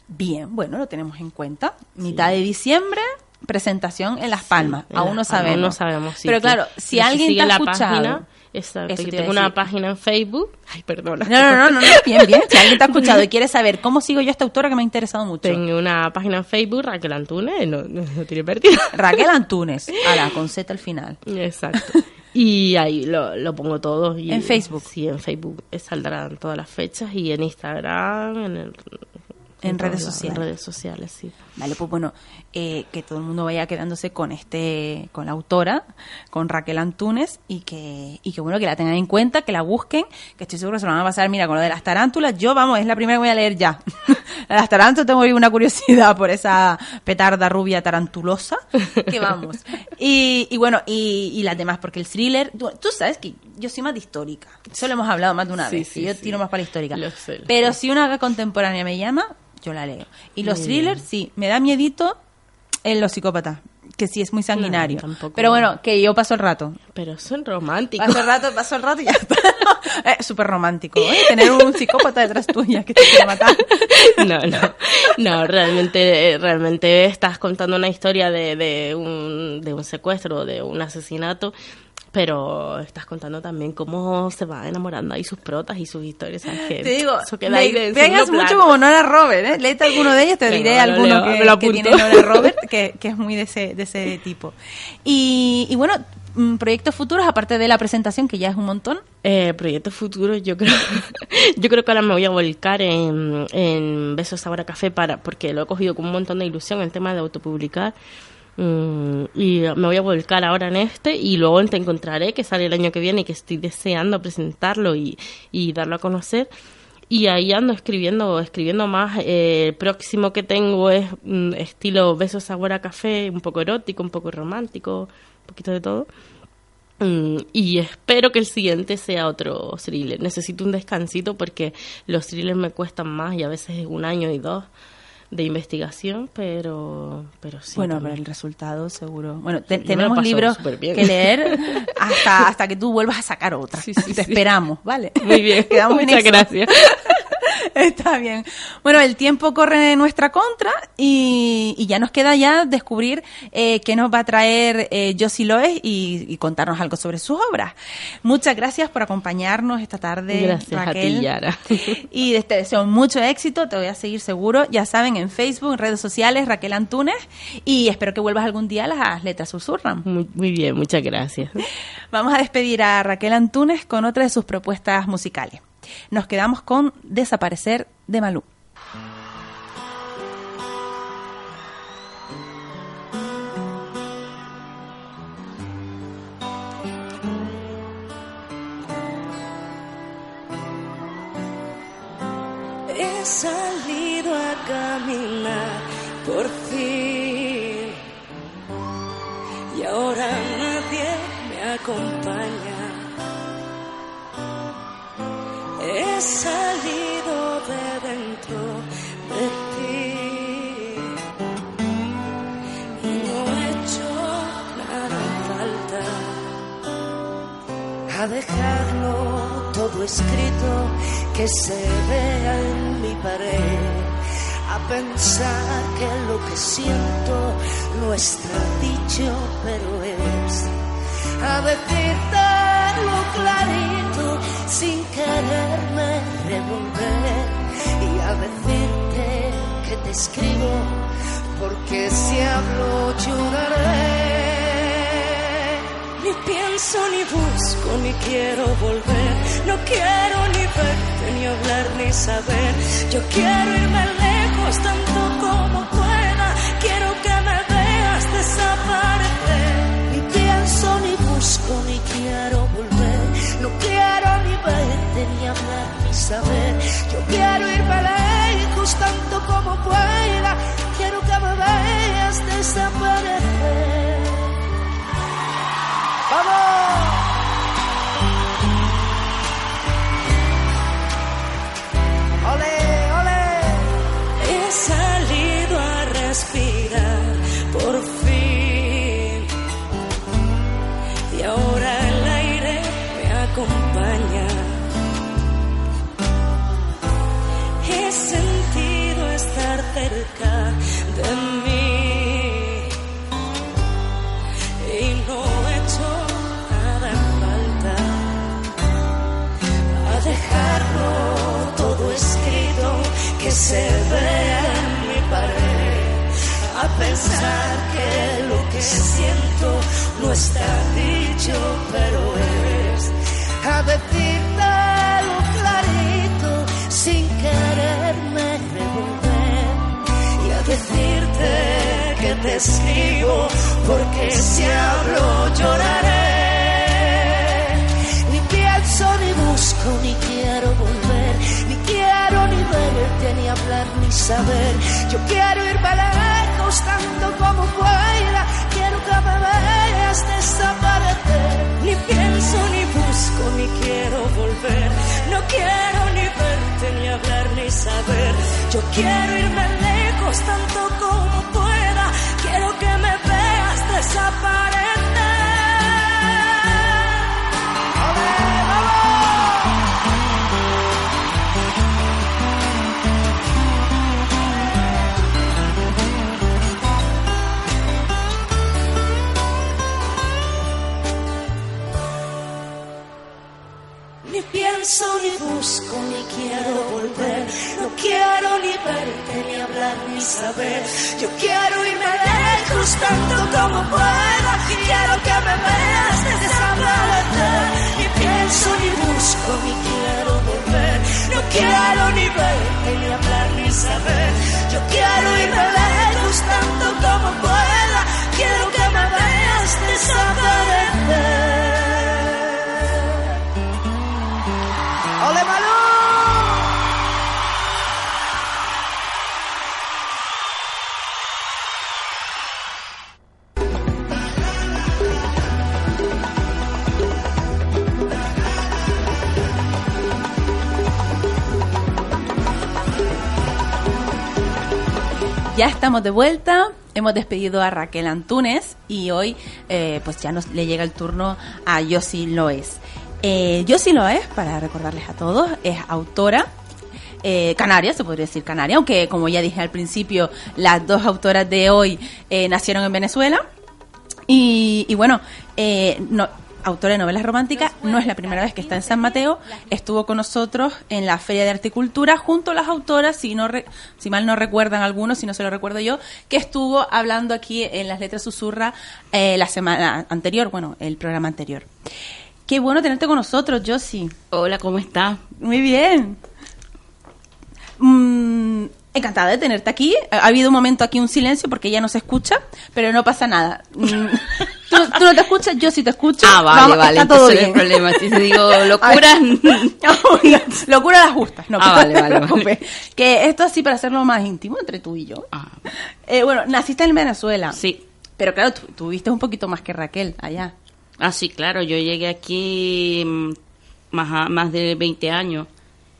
Bien, bueno, lo tenemos en cuenta. Mitad de diciembre, presentación en Las Palmas. En Aún no Las Palmas, sabemos. no sabemos Pero claro, si alguien sigue ha la escuchado... página, exacto, Eso a tengo una página en Facebook. Ay, perdona. No, no, no, no, bien, bien. Si alguien te ha escuchado y quiere saber cómo sigo yo a esta autora que me ha interesado mucho. Tengo una página en Facebook, Raquel Antunes, no, tiene pérdida. Raquel Antunes, ala, con Z al final. Exacto. Y ahí lo, lo pongo todo. y- ¿En Facebook? Sí, en Facebook saldrán todas las fechas y en Instagram, en, el- En todos redes sociales. En redes sociales, sí. Vale, pues bueno, eh, que todo el mundo vaya quedándose con este, con la autora, con Raquel Antunes, y que, y que bueno, que la tengan en cuenta, que la busquen, que estoy seguro que se lo van a pasar, mira, con lo de las tarántulas, yo vamos, es la primera que voy a leer ya. las tarántulas tengo una curiosidad por esa petarda rubia tarantulosa, que vamos. Y, y bueno, y, y las demás, porque el thriller, tú, tú sabes que yo soy más de histórica, eso lo hemos hablado más de una Sí, vez, sí, y yo sí. tiro más para la histórica. Lo sé, lo Pero sé. si una contemporánea me llama, yo la leo. Y los Muy thrillers, sí, me da miedito en los psicópatas, que sí es muy sanguinario. No. Pero bueno, que yo paso el rato. Pero son románticos. Paso el rato, paso el rato y ya está. Es súper romántico, ¿eh? Tener un psicópata detrás tuya que te quiere matar. No, no, no, realmente, realmente estás contando una historia de, de, un, de un secuestro, de un asesinato, pero estás contando también cómo se va enamorando ahí sus protas y sus historias. ¿sabes? Que Te digo, eso queda me ahí de pegas segundo mucho plano. como Nora Robert, ¿eh? Léete alguno de ellos, te Venga, diré alguno leo, que, lo que tiene. Nora Robert, que, que es muy de ese, de ese tipo. Y, y bueno, mm, proyectos futuros, aparte de la presentación, que ya es un montón. Eh, proyectos futuros, yo creo, yo creo que ahora me voy a volcar en, en Besos Sabor a Café para, porque lo he cogido con un montón de ilusión el tema de autopublicar. Mm, y me voy a volcar ahora en este y luego te encontraré que sale el año que viene y que estoy deseando presentarlo y, y darlo a conocer. Y ahí ando escribiendo, escribiendo más. Eh, el próximo que tengo es mm, estilo besos sabor a café, un poco erótico, un poco romántico, un poquito de todo. Mm, y espero que el siguiente sea otro thriller. Necesito un descansito porque los thrillers me cuestan más y a veces un año y dos. De investigación, pero, pero sí. Bueno, también. pero el resultado seguro. Bueno, te- tenemos libros que leer hasta, hasta que tú vuelvas a sacar otra. Sí, sí, te sí. esperamos, ¿vale? Muy bien, Quedamos en muchas eso. gracias. Está bien. Bueno, el tiempo corre en nuestra contra y, y ya nos queda ya descubrir eh, qué nos va a traer eh, Josie Loes y, y contarnos algo sobre sus obras. Muchas gracias por acompañarnos esta tarde, Gracias a Raquel. ti, Yara. Y te deseo mucho éxito, te voy a seguir seguro. Ya saben, en Facebook, en redes sociales, Raquel Antunes. Y espero que vuelvas algún día a las letras susurran. Muy, muy bien, muchas gracias. Vamos a despedir a Raquel Antunes con otra de sus propuestas musicales. Nos quedamos con Desaparecer de Malú. He salido a caminar por fin y ahora nadie me acompaña. He salido de dentro de ti. Y no he hecho nada falta. A dejarlo todo escrito que se vea en mi pared, a pensar que lo que siento no está dicho, pero es, a decirte lo clarito sin quererme revolver y a decirte que te escribo porque si hablo lloraré. Ni pienso, ni busco, ni quiero volver. No quiero ni verte, ni hablar, ni saber. Yo quiero irme lejos tanto como pueda. Quiero que me veas desaparecer. Verte, ni hablar, ni saber. Yo quiero irme lejos tanto como pueda. Quiero que me veas desaparecer. ¡Vamos! Pensar que lo que siento no está dicho pero es a decirte lo clarito sin quererme revolver y a decirte que te escribo porque si hablo lloraré. Ni pienso ni busco ni quiero volver ni quiero ni verte ni hablar ni saber. Yo quiero irme tanto como pueda quiero que me veas desaparecer. Ni pienso ni busco ni quiero volver. No quiero ni verte ni hablar ni saber. Yo quiero irme lejos tanto como pueda. Quiero que me veas desaparecer pienso, ni busco, ni quiero volver. No quiero ni verte, ni hablar, ni saber. Yo quiero irme lejos tanto como pueda. Quiero que me veas desaparecer. Ni pienso, ni busco, ni quiero volver. No quiero ni verte, ni hablar, ni saber. Yo quiero irme lejos tanto como pueda. Quiero que me veas desaparecer. Ya estamos de vuelta. Hemos despedido a Raquel Antunes y hoy eh, pues ya nos le llega el turno a Yossi Loes. Eh, Yossi Loes, para recordarles a todos, es autora eh, canaria, se podría decir canaria, aunque como ya dije al principio, las dos autoras de hoy eh, nacieron en Venezuela. Y, bueno, eh, no, autora de novelas románticas, no es la primera vez que está en San Mateo, estuvo con nosotros en la Feria de Articultura junto a las autoras, si, no re- si mal no recuerdan algunos, si no se lo recuerdo yo, que estuvo hablando aquí en las letras susurra eh, la semana anterior, bueno, el programa anterior. Qué bueno tenerte con nosotros, Josie. Hola, ¿cómo estás? Muy bien. Mm, encantada de tenerte aquí. Ha habido un momento aquí un silencio porque ella no se escucha, pero no pasa nada. Mm, tú, tú no te escuchas, yo sí te escucho. Ah, vale, Vamos, vale, Está todo bien. problema. Si te digo locuras, Locura las justas, no, Ah, vale, vale, vale. Que esto así para hacerlo más íntimo entre tú y yo. Ah, Eh, bueno, naciste en Venezuela. sí. Pero claro, tú tuviste un poquito más que Raquel allá. Ah, sí, claro, yo llegué aquí mm, más, a- más de 20 años,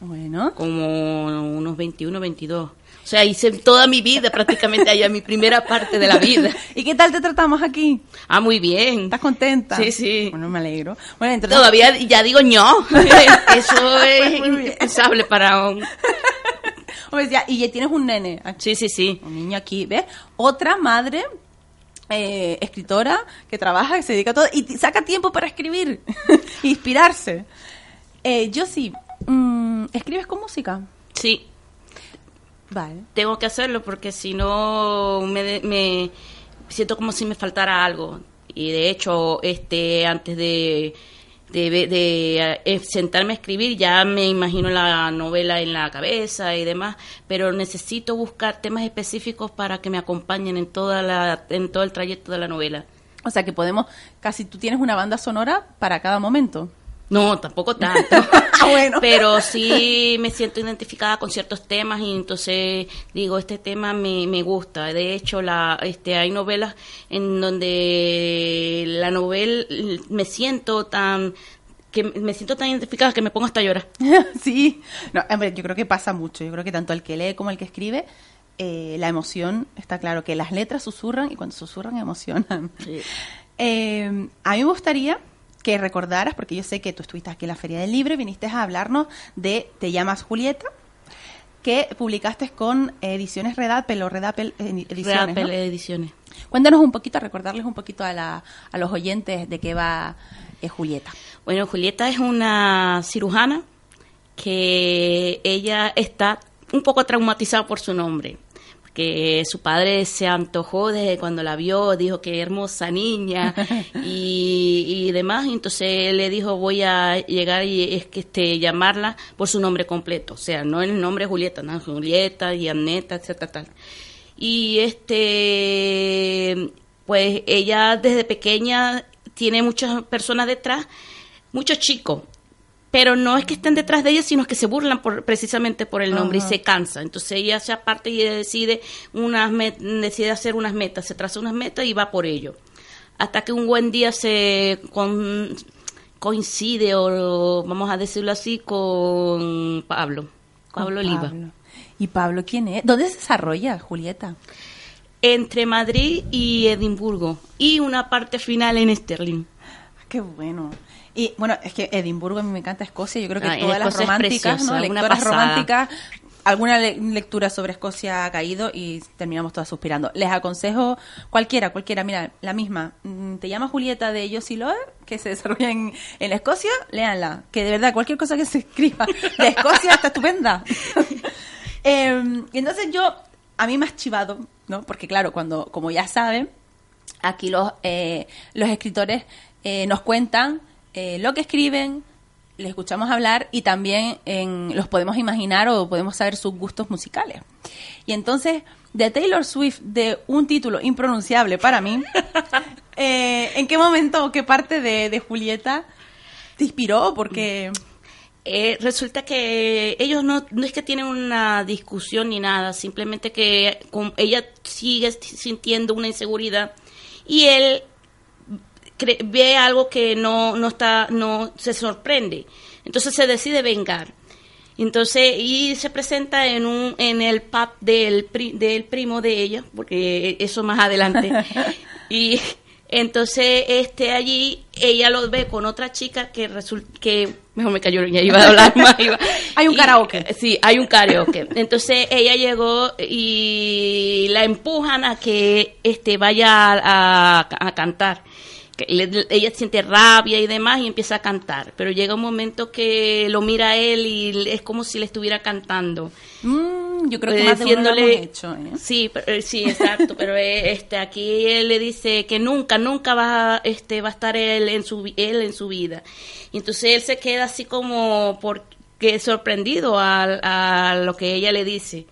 Bueno. como unos 21, 22. O sea, hice toda mi vida prácticamente allá, mi primera parte de la vida. ¿Y qué tal te tratamos aquí? Ah, muy bien. ¿Estás contenta? Sí, sí. Bueno, me alegro. Bueno, entre Todavía ya digo no. Eso es indispensable para un... Hombre, ya- y ya tienes un nene aquí. Sí, sí, sí. Un niño aquí, ¿ves? Otra madre eh, escritora que trabaja, que se dedica a todo y saca tiempo para escribir, inspirarse. Eh, yo sí, mm, ¿escribes con música? Sí, Vale. tengo que hacerlo porque si no me, me siento como si me faltara algo. Y de hecho, este antes de, de, de, eh, sentarme a escribir ya me imagino la novela en la cabeza y demás, pero necesito buscar temas específicos para que me acompañen en toda la en todo el trayecto de la novela. O sea que podemos, casi tú tienes una banda sonora para cada momento. No, tampoco tanto. Ah, bueno. Pero sí me siento identificada con ciertos temas y entonces digo, este tema me, me gusta. De hecho, la, este, hay novelas en donde la novela me siento tan que me siento tan identificada que me pongo hasta a llorar. sí. No, hombre, yo creo que pasa mucho. Yo creo que tanto el que lee como el que escribe, eh, la emoción, está claro que las letras susurran y cuando susurran emocionan. Sí. Eh, a mí me gustaría que recordaras, porque yo sé que tú estuviste aquí en la Feria del Libro y viniste a hablarnos de Te llamas Julieta, que publicaste con Ediciones Redapel o Redapel Ediciones. Ediciones. Cuéntanos un poquito, recordarles un poquito a, la, a los oyentes de qué va eh, Julieta. Bueno, Julieta es una cirujana que ella está un poco traumatizada por su nombre. Porque su padre se antojó desde cuando la vio, dijo que hermosa niña y, y demás. y Entonces le dijo voy a llegar y es que este llamarla por su nombre completo, o sea, no el nombre Julieta, no Julieta y Anneta, etcétera, tal. Y este, pues ella desde pequeña tiene muchas personas detrás, muchos chicos, pero no es que estén detrás de ella, sino que se burlan por, precisamente por el nombre y se cansa. Entonces ella se aparte y decide, unas decide hacer unas metas, se traza unas metas y va por ello. Hasta que un buen día se con- coincide, o vamos a decirlo así, con Pablo, Pablo Oliva. Pablo. ¿Y Pablo quién es? ¿Dónde se desarrolla Julieta? Entre Madrid y Edimburgo. Y una parte final en Sterling. Ah, Qué bueno. Y bueno, es que Edimburgo a mí me encanta Escocia. Yo creo que Ah, todas las románticas, ¿no? Lectoras románticas, alguna le- lectura sobre Escocia ha caído y terminamos todas suspirando. Les aconsejo cualquiera, cualquiera. Mira, la misma. Mm, Te llama Julieta de Josie Loer, que se desarrolla en, en Escocia. Léanla. Que de verdad, cualquier cosa que se escriba de Escocia está estupenda. Eh, entonces yo, a mí me ha chivado, ¿no? Porque claro, cuando, como ya saben, aquí los, eh, los escritores eh, nos cuentan eh, lo que escriben, les escuchamos hablar y también en- los podemos imaginar o podemos saber sus gustos musicales. Y entonces, de Taylor Swift, de un título impronunciable para mí, eh, ¿en qué momento o qué parte de, de Julieta te inspiró? Porque... Eh, resulta que ellos no, no es que tienen una discusión ni nada, simplemente que con- ella sigue sintiendo una inseguridad y él cre- ve algo que no, no está, no se sorprende. Entonces se decide vengar. Entonces, y se presenta en un en el pub del, pri- del primo de ella, porque eso más adelante. y entonces, este allí, ella lo ve con otra chica que resulta que mejor me cayó, ya iba a hablar más. iba- Hay un y- karaoke. Sí, hay un karaoke. Entonces ella llegó y la empujan a que este vaya a, a- a cantar. Le- ella siente rabia y demás y empieza a cantar. Pero llega un momento que lo mira a él y es como si le estuviera cantando. Mm, yo creo que Eh, más de uno lo hemos hecho, ¿eh? Sí, pero- eh, sí, exacto. pero este aquí él le dice que nunca, nunca va, a- este, va a estar él en su él en su vida. Y entonces él se queda así como porque sorprendido a, a lo que ella le dice.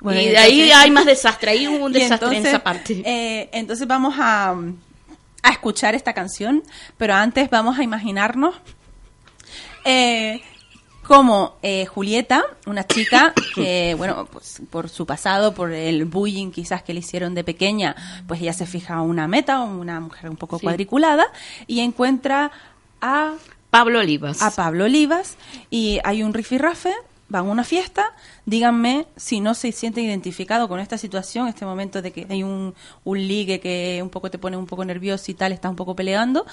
Bueno, y de ahí hay más desastre, hay un desastre en esa parte. eh, entonces vamos a, a escuchar esta canción, pero antes vamos a imaginarnos eh, como eh, Julieta, una chica que, bueno, pues por su pasado, por el bullying quizás que le hicieron de pequeña, pues ella se fija una meta, una mujer un poco Sí. cuadriculada, y encuentra a Pablo Olivas. a Pablo Olivas y hay un rifirrafe, van a una fiesta, díganme si no se siente identificado con esta situación, este momento de que hay un, un ligue que un poco te pone un poco nervioso y tal, estás un poco peleando,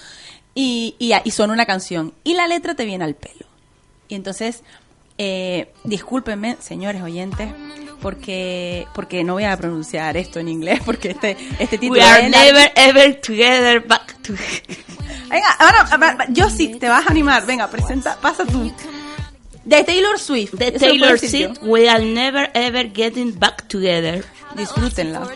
y, y, y suena una canción, y la letra te viene al pelo. Y entonces, eh, discúlpenme, señores oyentes, porque porque no voy a pronunciar esto en inglés, porque este, este título We are es never ever together back to Venga, ahora, ahora, yo sí, te vas a animar. Venga, presenta, pasa tú. De Taylor Swift. Puedo Taylor. Swift, we are never ever getting back together. Disfrútenla.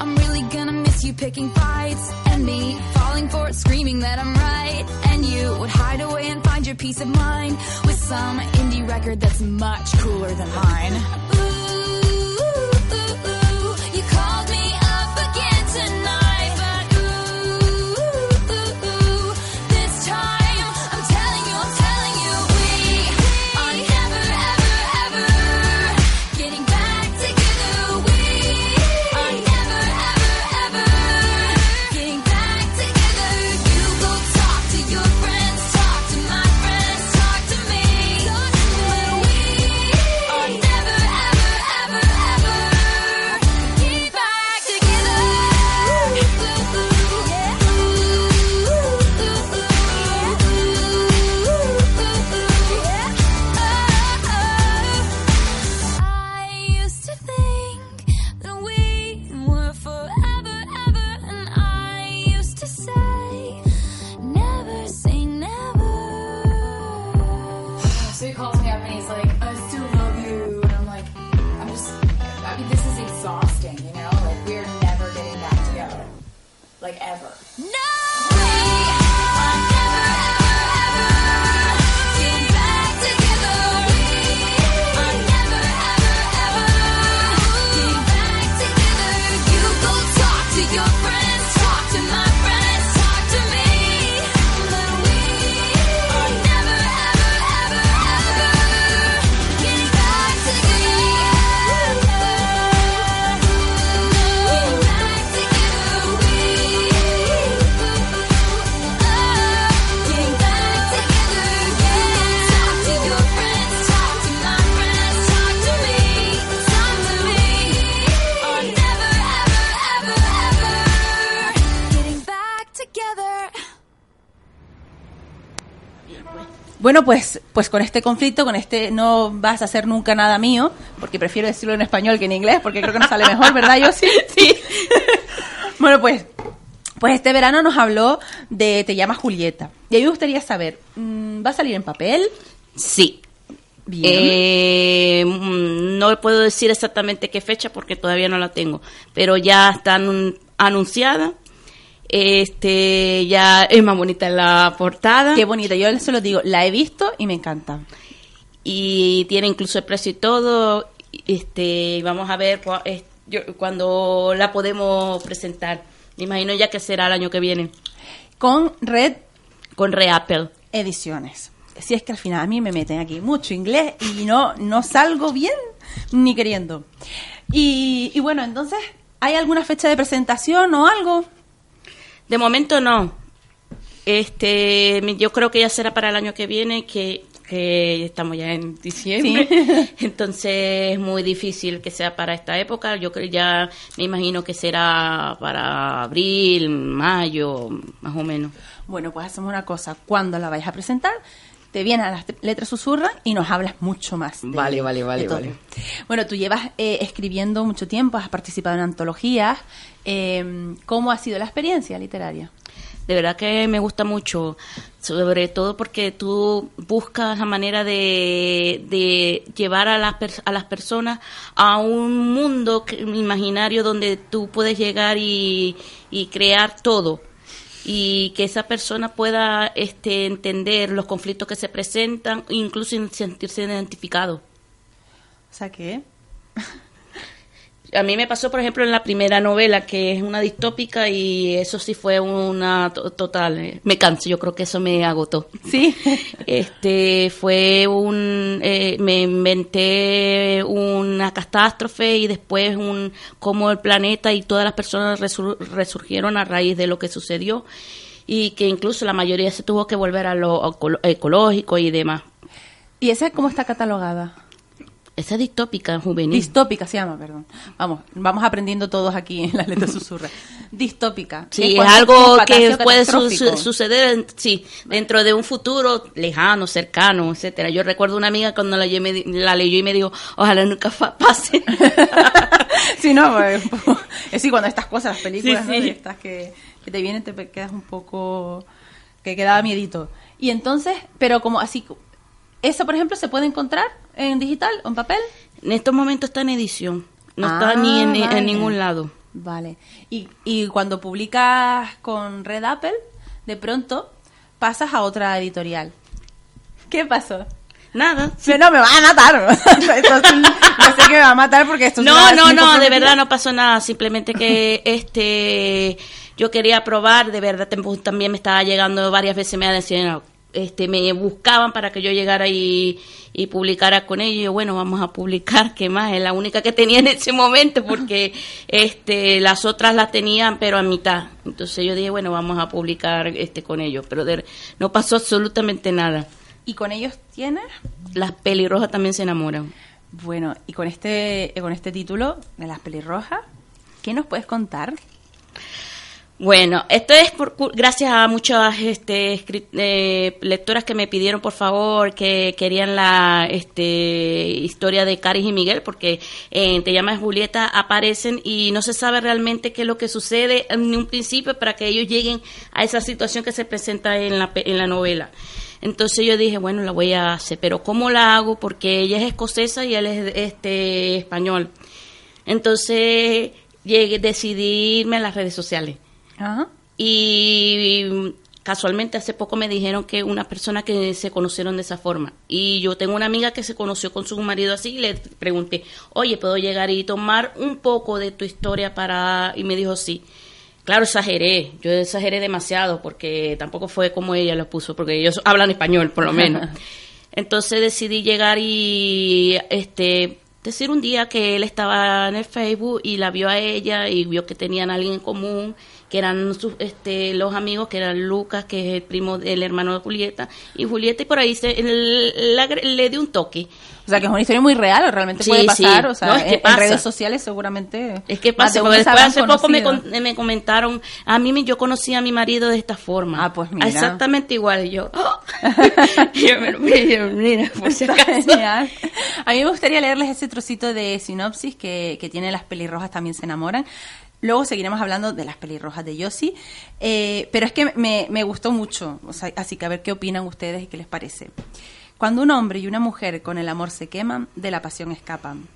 I'm really gonna miss you picking fights and me falling for it, screaming that I'm right. And you would hide away and find your peace of mind with some indie record that's much cooler than mine. Bueno, pues, pues con este conflicto, con este no vas a hacer nunca nada mío, porque prefiero decirlo en español que en inglés, porque creo que nos sale mejor, ¿verdad, yo sí? Sí. bueno, pues, pues este verano nos habló de Te llamas Julieta. Y a mí me gustaría saber, mm, ¿va a salir en papel? Sí. Bien. Eh, mm, no puedo decir exactamente qué fecha porque todavía no la tengo, pero ya está anun- anunciada. Este, ya es más bonita la portada Qué bonita, yo se lo digo, la he visto y me encanta. y tiene incluso el precio y todo. Este, vamos a ver cua- es- yo- cuando la podemos presentar. Me imagino ya que será el año que viene Con Red con Reapple. Ediciones. Si es que al final a mí me meten aquí mucho inglés y no, no salgo bien ni queriendo. Y, y bueno, entonces, ¿hay alguna fecha de presentación o algo? De momento no. Este, yo creo que ya será para el año que viene, que, que estamos ya en diciembre. Entonces es muy difícil que sea para esta época. Yo creo ya me imagino que será para abril, mayo, más o menos. Bueno, pues hacemos una cosa. Cuando la vayas a presentar, te vienes a las letras susurra y nos hablas mucho más. de- Vale, vale, vale, vale. Bueno, tú llevas eh, escribiendo mucho tiempo, has participado en antologías. Eh, ¿Cómo ha sido la experiencia literaria? De verdad que me gusta mucho, sobre todo porque tú buscas la manera de, de llevar a las, a las personas a un mundo imaginario donde tú puedes llegar y, y crear todo y que esa persona pueda este, entender los conflictos que se presentan, incluso sentirse identificado. O sea que... A mí me pasó, por ejemplo, en la primera novela, que es una distópica, y eso sí fue una to- total. eh, Me cansé, yo creo que eso me agotó. Sí. Este fue un. eh, me inventé una catástrofe y después un. cómo el planeta y todas las personas resur- resurgieron a raíz de lo que sucedió, y que incluso la mayoría se tuvo que volver a lo eco- ecológico y demás. ¿Y esa cómo está catalogada? Esa distópica juvenil. Distópica se llama, perdón. Vamos, vamos aprendiendo todos aquí en las letras susurra. Distópica. Sí, es algo que puede su- catastrófico. su- suceder, sí, dentro de un futuro lejano, cercano, etcétera. Yo recuerdo una amiga cuando la, leyó y me di- la leyó y me dijo, ojalá nunca pase. sí, no, pues, es decir, cuando estas cosas, las películas, Sí, ¿no? sí. De estas que, que te vienen, te quedas un poco... que quedaba miedito. Y entonces, pero como así... ¿Eso, por ejemplo, se puede encontrar en digital o en papel? en estos momentos está en edición, no Ah, está ni en, ningún lado. Vale. Y, y cuando publicas con Red Apple, de pronto pasas a otra editorial. ¿Qué pasó? Nada. Sí, No, me va a matar. Yo sé que me va a matar porque esto es No, una- no, no, de verdad no pasó nada, simplemente que este yo quería probar, de verdad también me estaba llegando varias veces me decían, este me buscaban para que yo llegara y, y publicara con ellos, y yo, bueno, vamos a publicar, que más, es la única que tenía en ese momento porque este las otras las tenían pero a mitad. Entonces yo dije, bueno, vamos a publicar este con ellos, pero de- no pasó absolutamente nada. ¿Y con ellos tienes? Las pelirrojas también se enamoran. Bueno, y con este, con este título de las pelirrojas, ¿qué nos puedes contar? Bueno, esto es por, gracias a muchas este, eh, lectoras que me pidieron, por favor, que querían la este, historia de Caris y Miguel, porque en Te llamas Julieta aparecen y no se sabe realmente qué es lo que sucede en un principio para que ellos lleguen a esa situación que se presenta en la, en la novela. Entonces yo dije, bueno, la voy a hacer, pero ¿cómo la hago? Porque ella es escocesa y él es este, español. Entonces llegué, decidí irme a las redes sociales. Ajá. Y casualmente hace poco me dijeron que una persona que se conocieron de esa forma. Y yo tengo una amiga que se conoció con su marido así y le pregunté, oye, ¿puedo llegar y tomar un poco de tu historia para...? Y me dijo, sí. Claro, exageré, yo exageré demasiado porque tampoco fue como ella lo puso, porque ellos hablan español, por lo menos. Entonces decidí llegar y este decir un día que él estaba en el Facebook y la vio a ella y vio que tenían alguien en común, que eran sus, este, los amigos, que eran Lucas, que es el primo del hermano de Julieta, y Julieta, y por ahí se, la- le dio un toque. O sea, que es una historia muy real, realmente Sí, puede pasar. sí. O sea, No, es que en, pasa. redes sociales seguramente. Es que pasa, porque después hace poco me, con- me comentaron, a mí me- yo conocí a mi marido de esta forma. Ah, pues mira. Exactamente igual, y yo, ¡oh! Y yo, pero mira, mira, por si acaso. A mí me gustaría leerles ese trocito de sinopsis que, que tiene Las pelirrojas también se enamoran. Luego seguiremos hablando de las pelirrojas de Yossi. Eh, pero es que me, gustó mucho. Así que a ver qué opinan ustedes y qué les parece. Cuando un hombre y una mujer con el amor se queman, de la pasión escapan.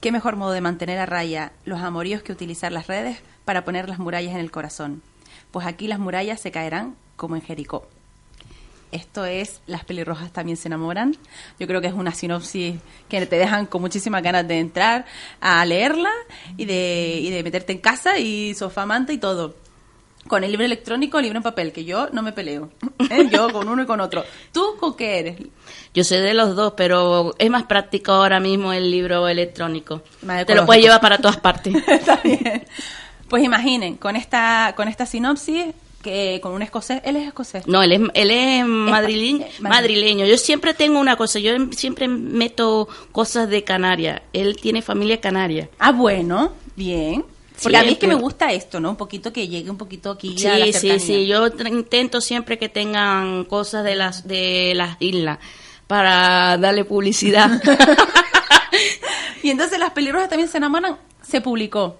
¿Qué mejor modo de mantener a raya los amoríos que utilizar las redes para poner las murallas en el corazón? Pues aquí las murallas se caerán como en Jericó. Esto es Las pelirrojas también se enamoran. Yo creo que es una sinopsis que te dejan con muchísimas ganas de entrar a leerla y de, y de meterte en casa y sofá, manta y todo. Con el libro electrónico o libro en papel, que yo no me peleo. ¿eh? Yo con uno y con otro. ¿Tú con qué eres? Yo soy de los dos, pero es más práctico ahora mismo el libro electrónico. Te lo puedes llevar para todas partes. Está bien. Pues imaginen, con esta, con esta sinopsis, que con un escocés, él es escocés. No, él es, él es madrileño, eh, madrileño. madrileño. Yo siempre tengo una cosa, yo siempre meto cosas de Canarias. Él tiene familia canaria. Ah, bueno, bien. Porque a mí es que me gusta esto, ¿no? Un poquito que llegue un poquito aquí Sí, a la sí, cercanía. sí. Yo intento siempre que tengan cosas de las de las islas para darle publicidad. Y entonces las pelirrojas también se enamoran, se publicó.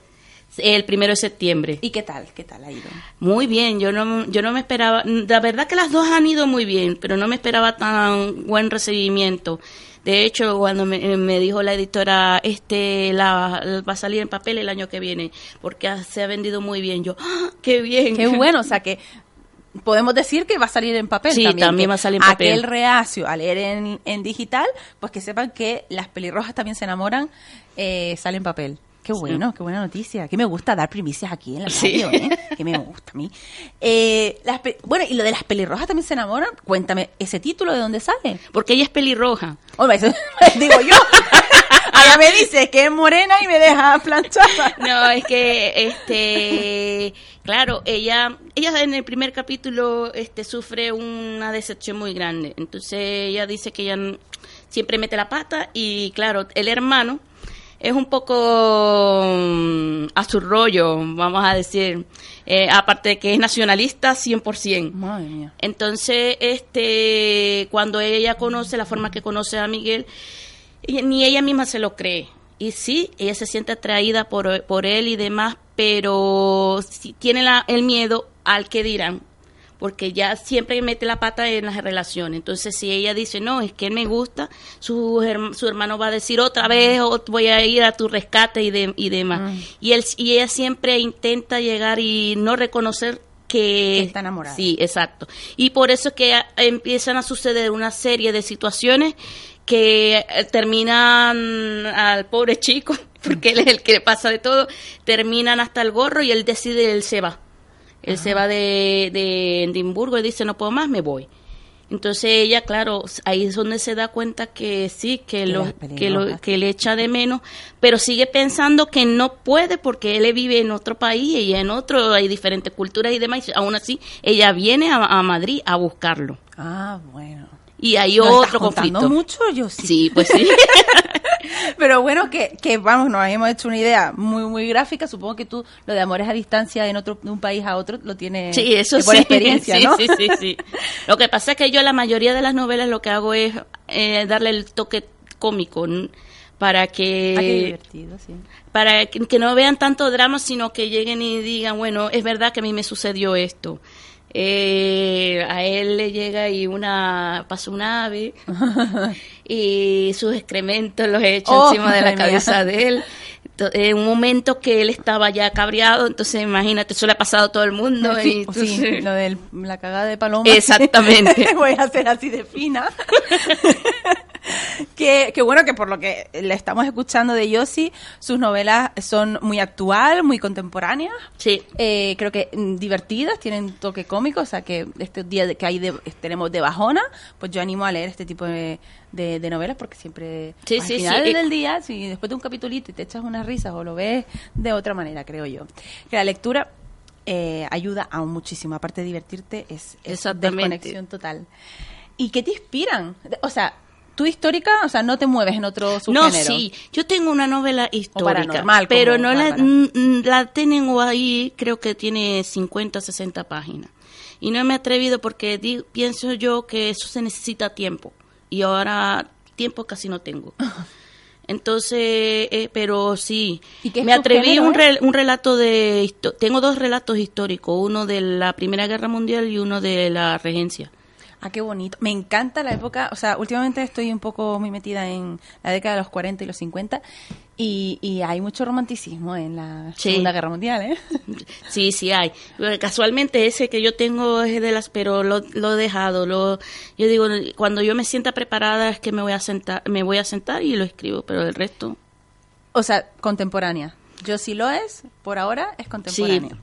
El primero de septiembre. ¿Y qué tal? ¿Qué tal ha ido? Muy bien, yo no, yo no me esperaba, la verdad que las dos han ido muy bien, pero no me esperaba tan buen recibimiento. De hecho, cuando me, me dijo la editora, este, la, va a salir en papel el año que viene, porque se ha vendido muy bien, yo, ¡ah, qué bien! Qué bueno, o sea que podemos decir que va a salir en papel Sí, también. va a salir en papel. Aquel reacio a leer en, en digital, pues que sepan que las pelirrojas también se enamoran, eh, sale en papel. Qué bueno, qué buena noticia. Que me gusta dar primicias aquí en la Sí. radio, ¿eh? Que me gusta a mí. Eh, las bueno, y lo de las pelirrojas también se enamoran. Cuéntame, ¿ese título de dónde sale? Porque ella es pelirroja. Hombre, eso digo yo. Ahora me dices que es morena y me deja planchada. No, es que, este, claro, ella, ella en el primer capítulo, este, sufre una decepción muy grande. Entonces ella dice que ella siempre mete la pata y, claro, el hermano es un poco mm, a su rollo, vamos a decir, Eh, aparte de que es nacionalista 100%. Madre mía. Entonces, este, cuando ella conoce la forma que conoce a Miguel, ni ella misma se lo cree. Y sí, ella se siente atraída por, por él y demás, pero sí tiene la- el miedo al que dirán, porque ya siempre mete la pata en las relaciones. Entonces, si ella dice, no, es que él me gusta, su, su hermano va a decir otra vez, voy a ir a tu rescate y, de- y demás. Y, él, y ella siempre intenta llegar y no reconocer que, Que está enamorada. Sí, exacto. Y por eso es que a- empiezan a suceder una serie de situaciones que eh, terminan al pobre chico, porque él es el que le pasa de todo, terminan hasta el gorro y él decide, él se va. Él se va de, de Edimburgo y dice, no puedo más, me voy. Entonces ella, claro, ahí es donde se da cuenta que sí, que, Que lo, que, lo, que le echa de menos, pero sigue pensando que no puede porque él vive en otro país y en otro hay diferentes culturas y demás. y aún así, ella viene a, a Madrid a buscarlo. Ah, bueno. Y hay ¿Lo estás otro contando conflicto. mucho? Yo sí. Sí, pues sí. Pero bueno, que, que vamos, nos habíamos hecho una idea muy muy gráfica. Supongo que tú lo de amores a distancia en otro de un país a otro lo tienes Sí, eso por sí. experiencia, sí, ¿no? sí, sí, sí. Lo que pasa es que yo la mayoría de las novelas lo que hago es eh, darle el toque cómico para Ah, qué que divertido, sí. para que, que no vean tanto drama, sino que lleguen y digan, bueno, es verdad que a mí me sucedió esto. Eh, a él le llega y una pasó un ave y sus excrementos los he hecho Oh, encima de la mía. cabeza de él. En un momento que él estaba ya cabreado, entonces imagínate, eso le ha pasado a todo el mundo. y entonces- sí, lo de la cagada de paloma. Exactamente. Voy a hacer así de fina. que, que bueno que por lo que le estamos escuchando de Yossi, sus novelas son muy actual, muy contemporáneas. Sí. Eh, creo que mm, divertidas, tienen toque cómico, o sea que este día que hay de- tenemos de bajona, pues yo animo a leer este tipo de, de- de novelas porque siempre Sí, al sí, final sí. del día, si después de un capitulito y te echas unas risas o lo ves de otra manera, creo yo. Que la lectura eh, ayuda aún muchísimo, aparte de divertirte, es, es desconexión total. ¿Y qué te inspiran? O sea, tú histórica, o sea, no te mueves en otro No, subgénero. sí, yo tengo una novela histórica, pero no la, la tengo ahí, creo que tiene 50, 60 páginas. Y no me he atrevido porque di- pienso yo que eso se necesita tiempo. Y ahora tiempo casi no tengo. Entonces, eh, pero sí, ¿Y qué me atreví un, rel- un relato de... Tengo dos relatos históricos, uno de la Primera Guerra Mundial y uno de la Regencia. Ah, qué bonito. Me encanta la época, o sea, últimamente estoy un poco muy metida en la década de los 40 y los 50 y, y hay mucho romanticismo en la Sí. Segunda Guerra Mundial, ¿eh? Sí, sí hay. Casualmente ese que yo tengo es de las, pero lo, lo he dejado. Lo, yo digo, cuando yo me sienta preparada es que me voy a sentar, me voy a sentar y lo escribo, pero el resto. O sea, contemporánea. Yo sí lo es, por ahora es contemporánea.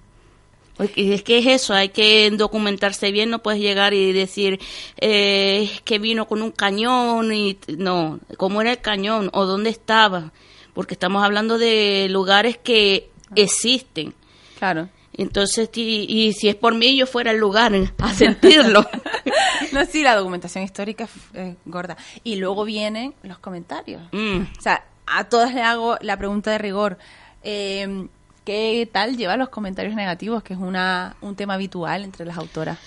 Porque es que es eso, hay que documentarse bien, no puedes llegar y decir eh, que vino con un cañón y no, cómo era el cañón o dónde estaba, porque estamos hablando de lugares que existen. Claro. Entonces, y, y si es por mí, yo fuera al lugar a sentirlo. No, sí, la documentación histórica es eh, gorda. Y luego vienen los comentarios. Mm. O sea, a todas le hago la pregunta de rigor. Eh, ¿Qué tal lleva los comentarios negativos, que es una, un tema habitual entre las autoras?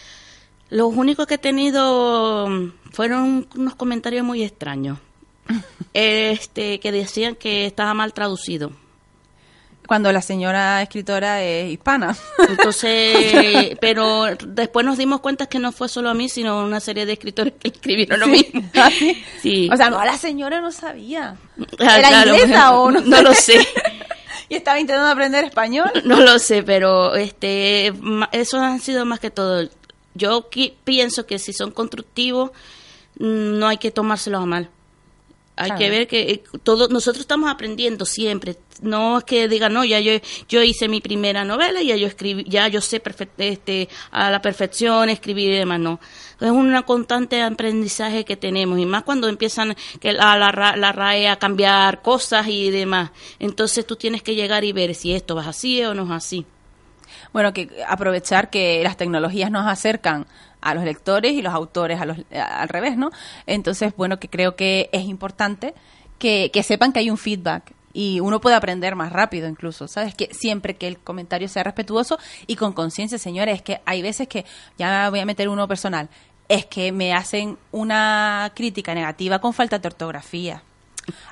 Los únicos que he tenido mm, fueron unos comentarios muy extraños. Este, que decían que estaba mal traducido. Cuando la señora escritora es hispana. Entonces, pero después nos dimos cuenta que no fue solo a mí, sino a una serie de escritores que escribieron lo Sí. mismo. ¿Ah, sí? O sea, no, la señora no sabía. Ah, ¿Era claro, inglesa o no? No lo sé. Y estaba intentando aprender español. No lo sé, pero este, esos han sido más que todo. Yo pienso que si son constructivos, mm, no hay que tomárselos a mal. Hay Claro. que ver que eh, todo, nosotros estamos aprendiendo siempre. No es que digan, no, ya yo, yo hice mi primera novela, ya yo escribí, ya yo sé perfec- este, a la perfección escribir y demás, no. Es un constante aprendizaje que tenemos y más cuando empiezan que la, la, la RAE a cambiar cosas y demás. Entonces tú tienes que llegar y ver si esto va así o no es así. Bueno, que aprovechar que las tecnologías nos acercan a los lectores y los autores a los, a- al revés, ¿no? Entonces, bueno, que creo que es importante que, que sepan que hay un feedback y uno puede aprender más rápido incluso, ¿sabes? Que siempre que el comentario sea respetuoso y con conciencia, señores, es que hay veces que, ya voy a meter uno personal, es que me hacen una crítica negativa con falta de ortografía.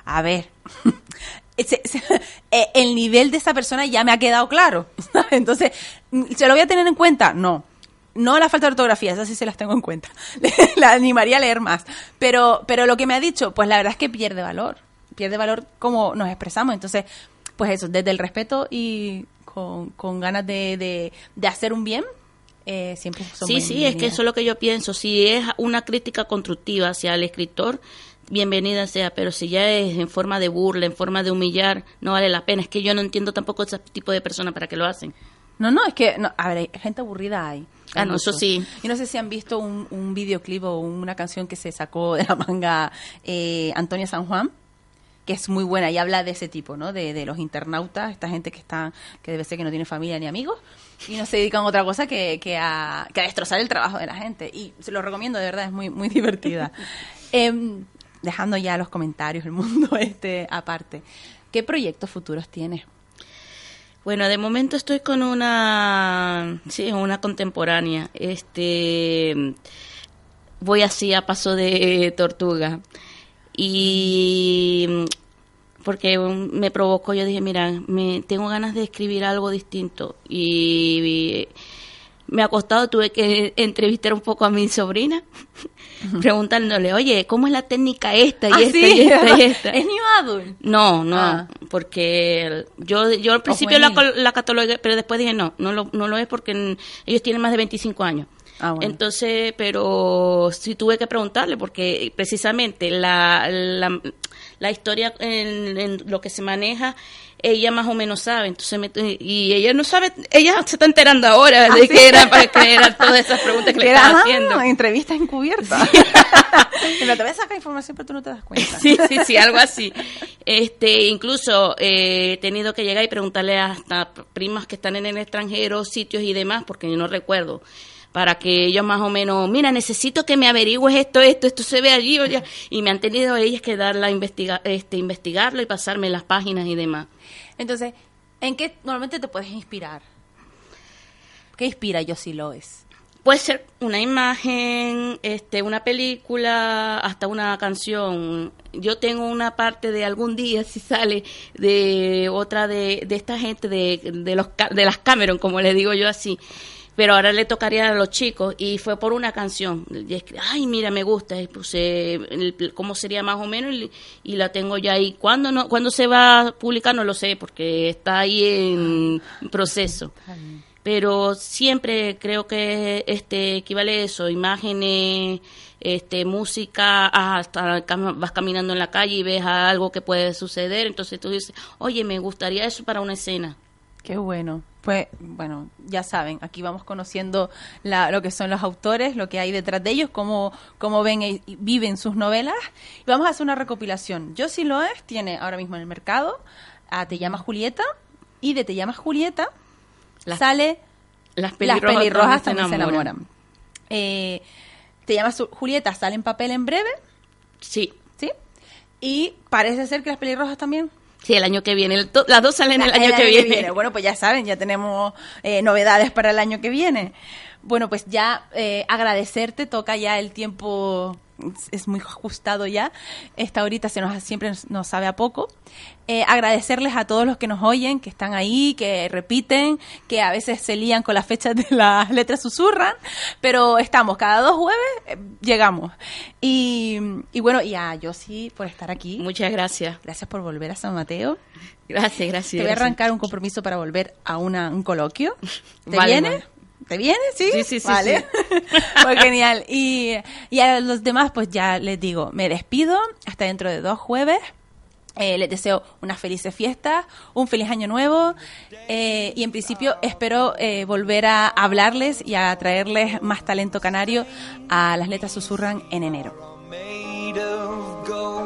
A ver, eh, el nivel de esa persona ya me ha quedado claro. Entonces, ¿se lo voy a tener en cuenta? No. No la falta de ortografía, esas sí se las tengo en cuenta. la animaría a leer más. Pero, pero lo que me ha dicho, pues la verdad es que pierde valor. Pierde valor como nos expresamos. Entonces, pues eso, desde el respeto y con, con ganas de, de, de hacer un bien, eh, siempre son Sí, sí, es que eso es lo que yo pienso. Si es una crítica constructiva hacia el escritor, bienvenida sea, pero si ya es en forma de burla, en forma de humillar, no vale la pena. Es que yo no entiendo tampoco ese tipo de personas para qué lo hacen. No, no, es que, no, a ver, gente aburrida hay. Ah, no, eso sí. Yo no sé si han visto un, un videoclip o una canción que se sacó de la manga eh, Antonio San Juan, que es muy buena y habla de ese tipo, ¿no? De, de los internautas, esta gente que está, que debe ser que no tiene familia ni amigos y no se dedican a otra cosa que, que, a, que a destrozar el trabajo de la gente. Y se lo recomiendo, de verdad, es muy, muy divertida. Em, dejando ya los comentarios, el mundo este aparte. ¿Qué proyectos futuros tienes? Bueno, de momento estoy con una, sí, una contemporánea. Este, voy así a paso de tortuga. Y porque um, me provocó, yo dije, mira, me tengo ganas de escribir algo distinto. Y, me ha costado, tuve que entrevistar un poco a mi sobrina, preguntándole, oye, ¿cómo es la técnica esta y Ah, esta sí, y esta y esta? ¿Es New Adult? No, no, Ah. porque yo, yo al principio la, la catalogué, pero después dije no, no lo, no lo es porque mm, ellos tienen más de 25 años. Ah, bueno. Entonces, pero sí tuve que preguntarle porque precisamente la, la, la historia en, en lo que se maneja, ella más o menos sabe. Entonces, me- y ella no sabe, ella se está enterando ahora Ah, de ¿sí? que era para que eran todas esas preguntas que le Era, estaba ah, haciendo. entrevista encubierta. Pero te voy a sacar información, pero tú no te das cuenta. Sí, sí, sí, algo así. Este, incluso eh, he tenido que llegar y preguntarle hasta primas que están en el extranjero, sitios y demás, porque yo no recuerdo, para que ellos más o menos, mira, necesito que me averigües esto, esto, esto se ve allí, o allá", y me han tenido ellas que darla, investiga, este, investigarlo y pasarme las páginas y demás. Entonces, ¿en qué normalmente te puedes inspirar? ¿Qué inspira Yossi Loes? Puede ser una imagen, este, una película, hasta una canción. Yo tengo una parte de algún día, si sale, de otra de, de esta gente, de, de, los, ca- de las Cameron, como le digo yo así, pero ahora le tocaría a los chicos y fue por una canción. Y Ay, mira, me gusta, y puse el- cómo sería más o menos y, y la tengo ya ahí. ¿Cuándo, no, ¿Cuándo se va a publicar? No lo sé, porque está ahí en proceso. Pero siempre creo que este equivale a eso, imágenes, este música, ah, hasta vas caminando en la calle y ves algo que puede suceder, entonces tú dices, oye, me gustaría eso para una escena. Qué bueno. Pues, bueno, ya saben, aquí vamos conociendo la- lo que son los autores, lo que hay detrás de ellos, cómo, cómo ven y viven sus novelas. Y vamos a hacer una recopilación. Yo, si lo es, tiene ahora mismo en el mercado a Te llamas Julieta y de Te llamas Julieta Las- sale Las Las pelirrojas, pelirrojas también se enamoran. Eh, Te llamas Julieta sale en papel en breve, Sí, ¿sí? Y parece ser que las pelirrojas también sí, el año que viene. El las dos salen el año, que, viene. Bueno, pues ya saben, ya tenemos eh, novedades para el año que viene. Bueno, pues ya eh, agradecerte, toca ya el tiempo, es muy ajustado ya. Esta horita se nos siempre nos, nos sabe a poco. Eh, agradecerles a todos los que nos oyen, que están ahí, que repiten, que a veces se lían con las fechas de las letras susurran, pero estamos cada dos jueves, eh, llegamos. Y, y bueno, y a Yossi por estar aquí. Muchas gracias. Gracias por volver a San Mateo. Gracias, gracias. Te voy a arrancar un compromiso para volver a una, un coloquio. ¿Te Vale, viene? vale. ¿Te viene? Sí. Sí, sí, sí, Vale. pues genial. Y, y a los demás, pues ya les digo, me despido hasta dentro de dos jueves. Eh, les deseo unas felices fiestas, un feliz año nuevo eh, y en principio espero eh, volver a hablarles y a traerles más talento canario a las letras susurran en enero. made of gold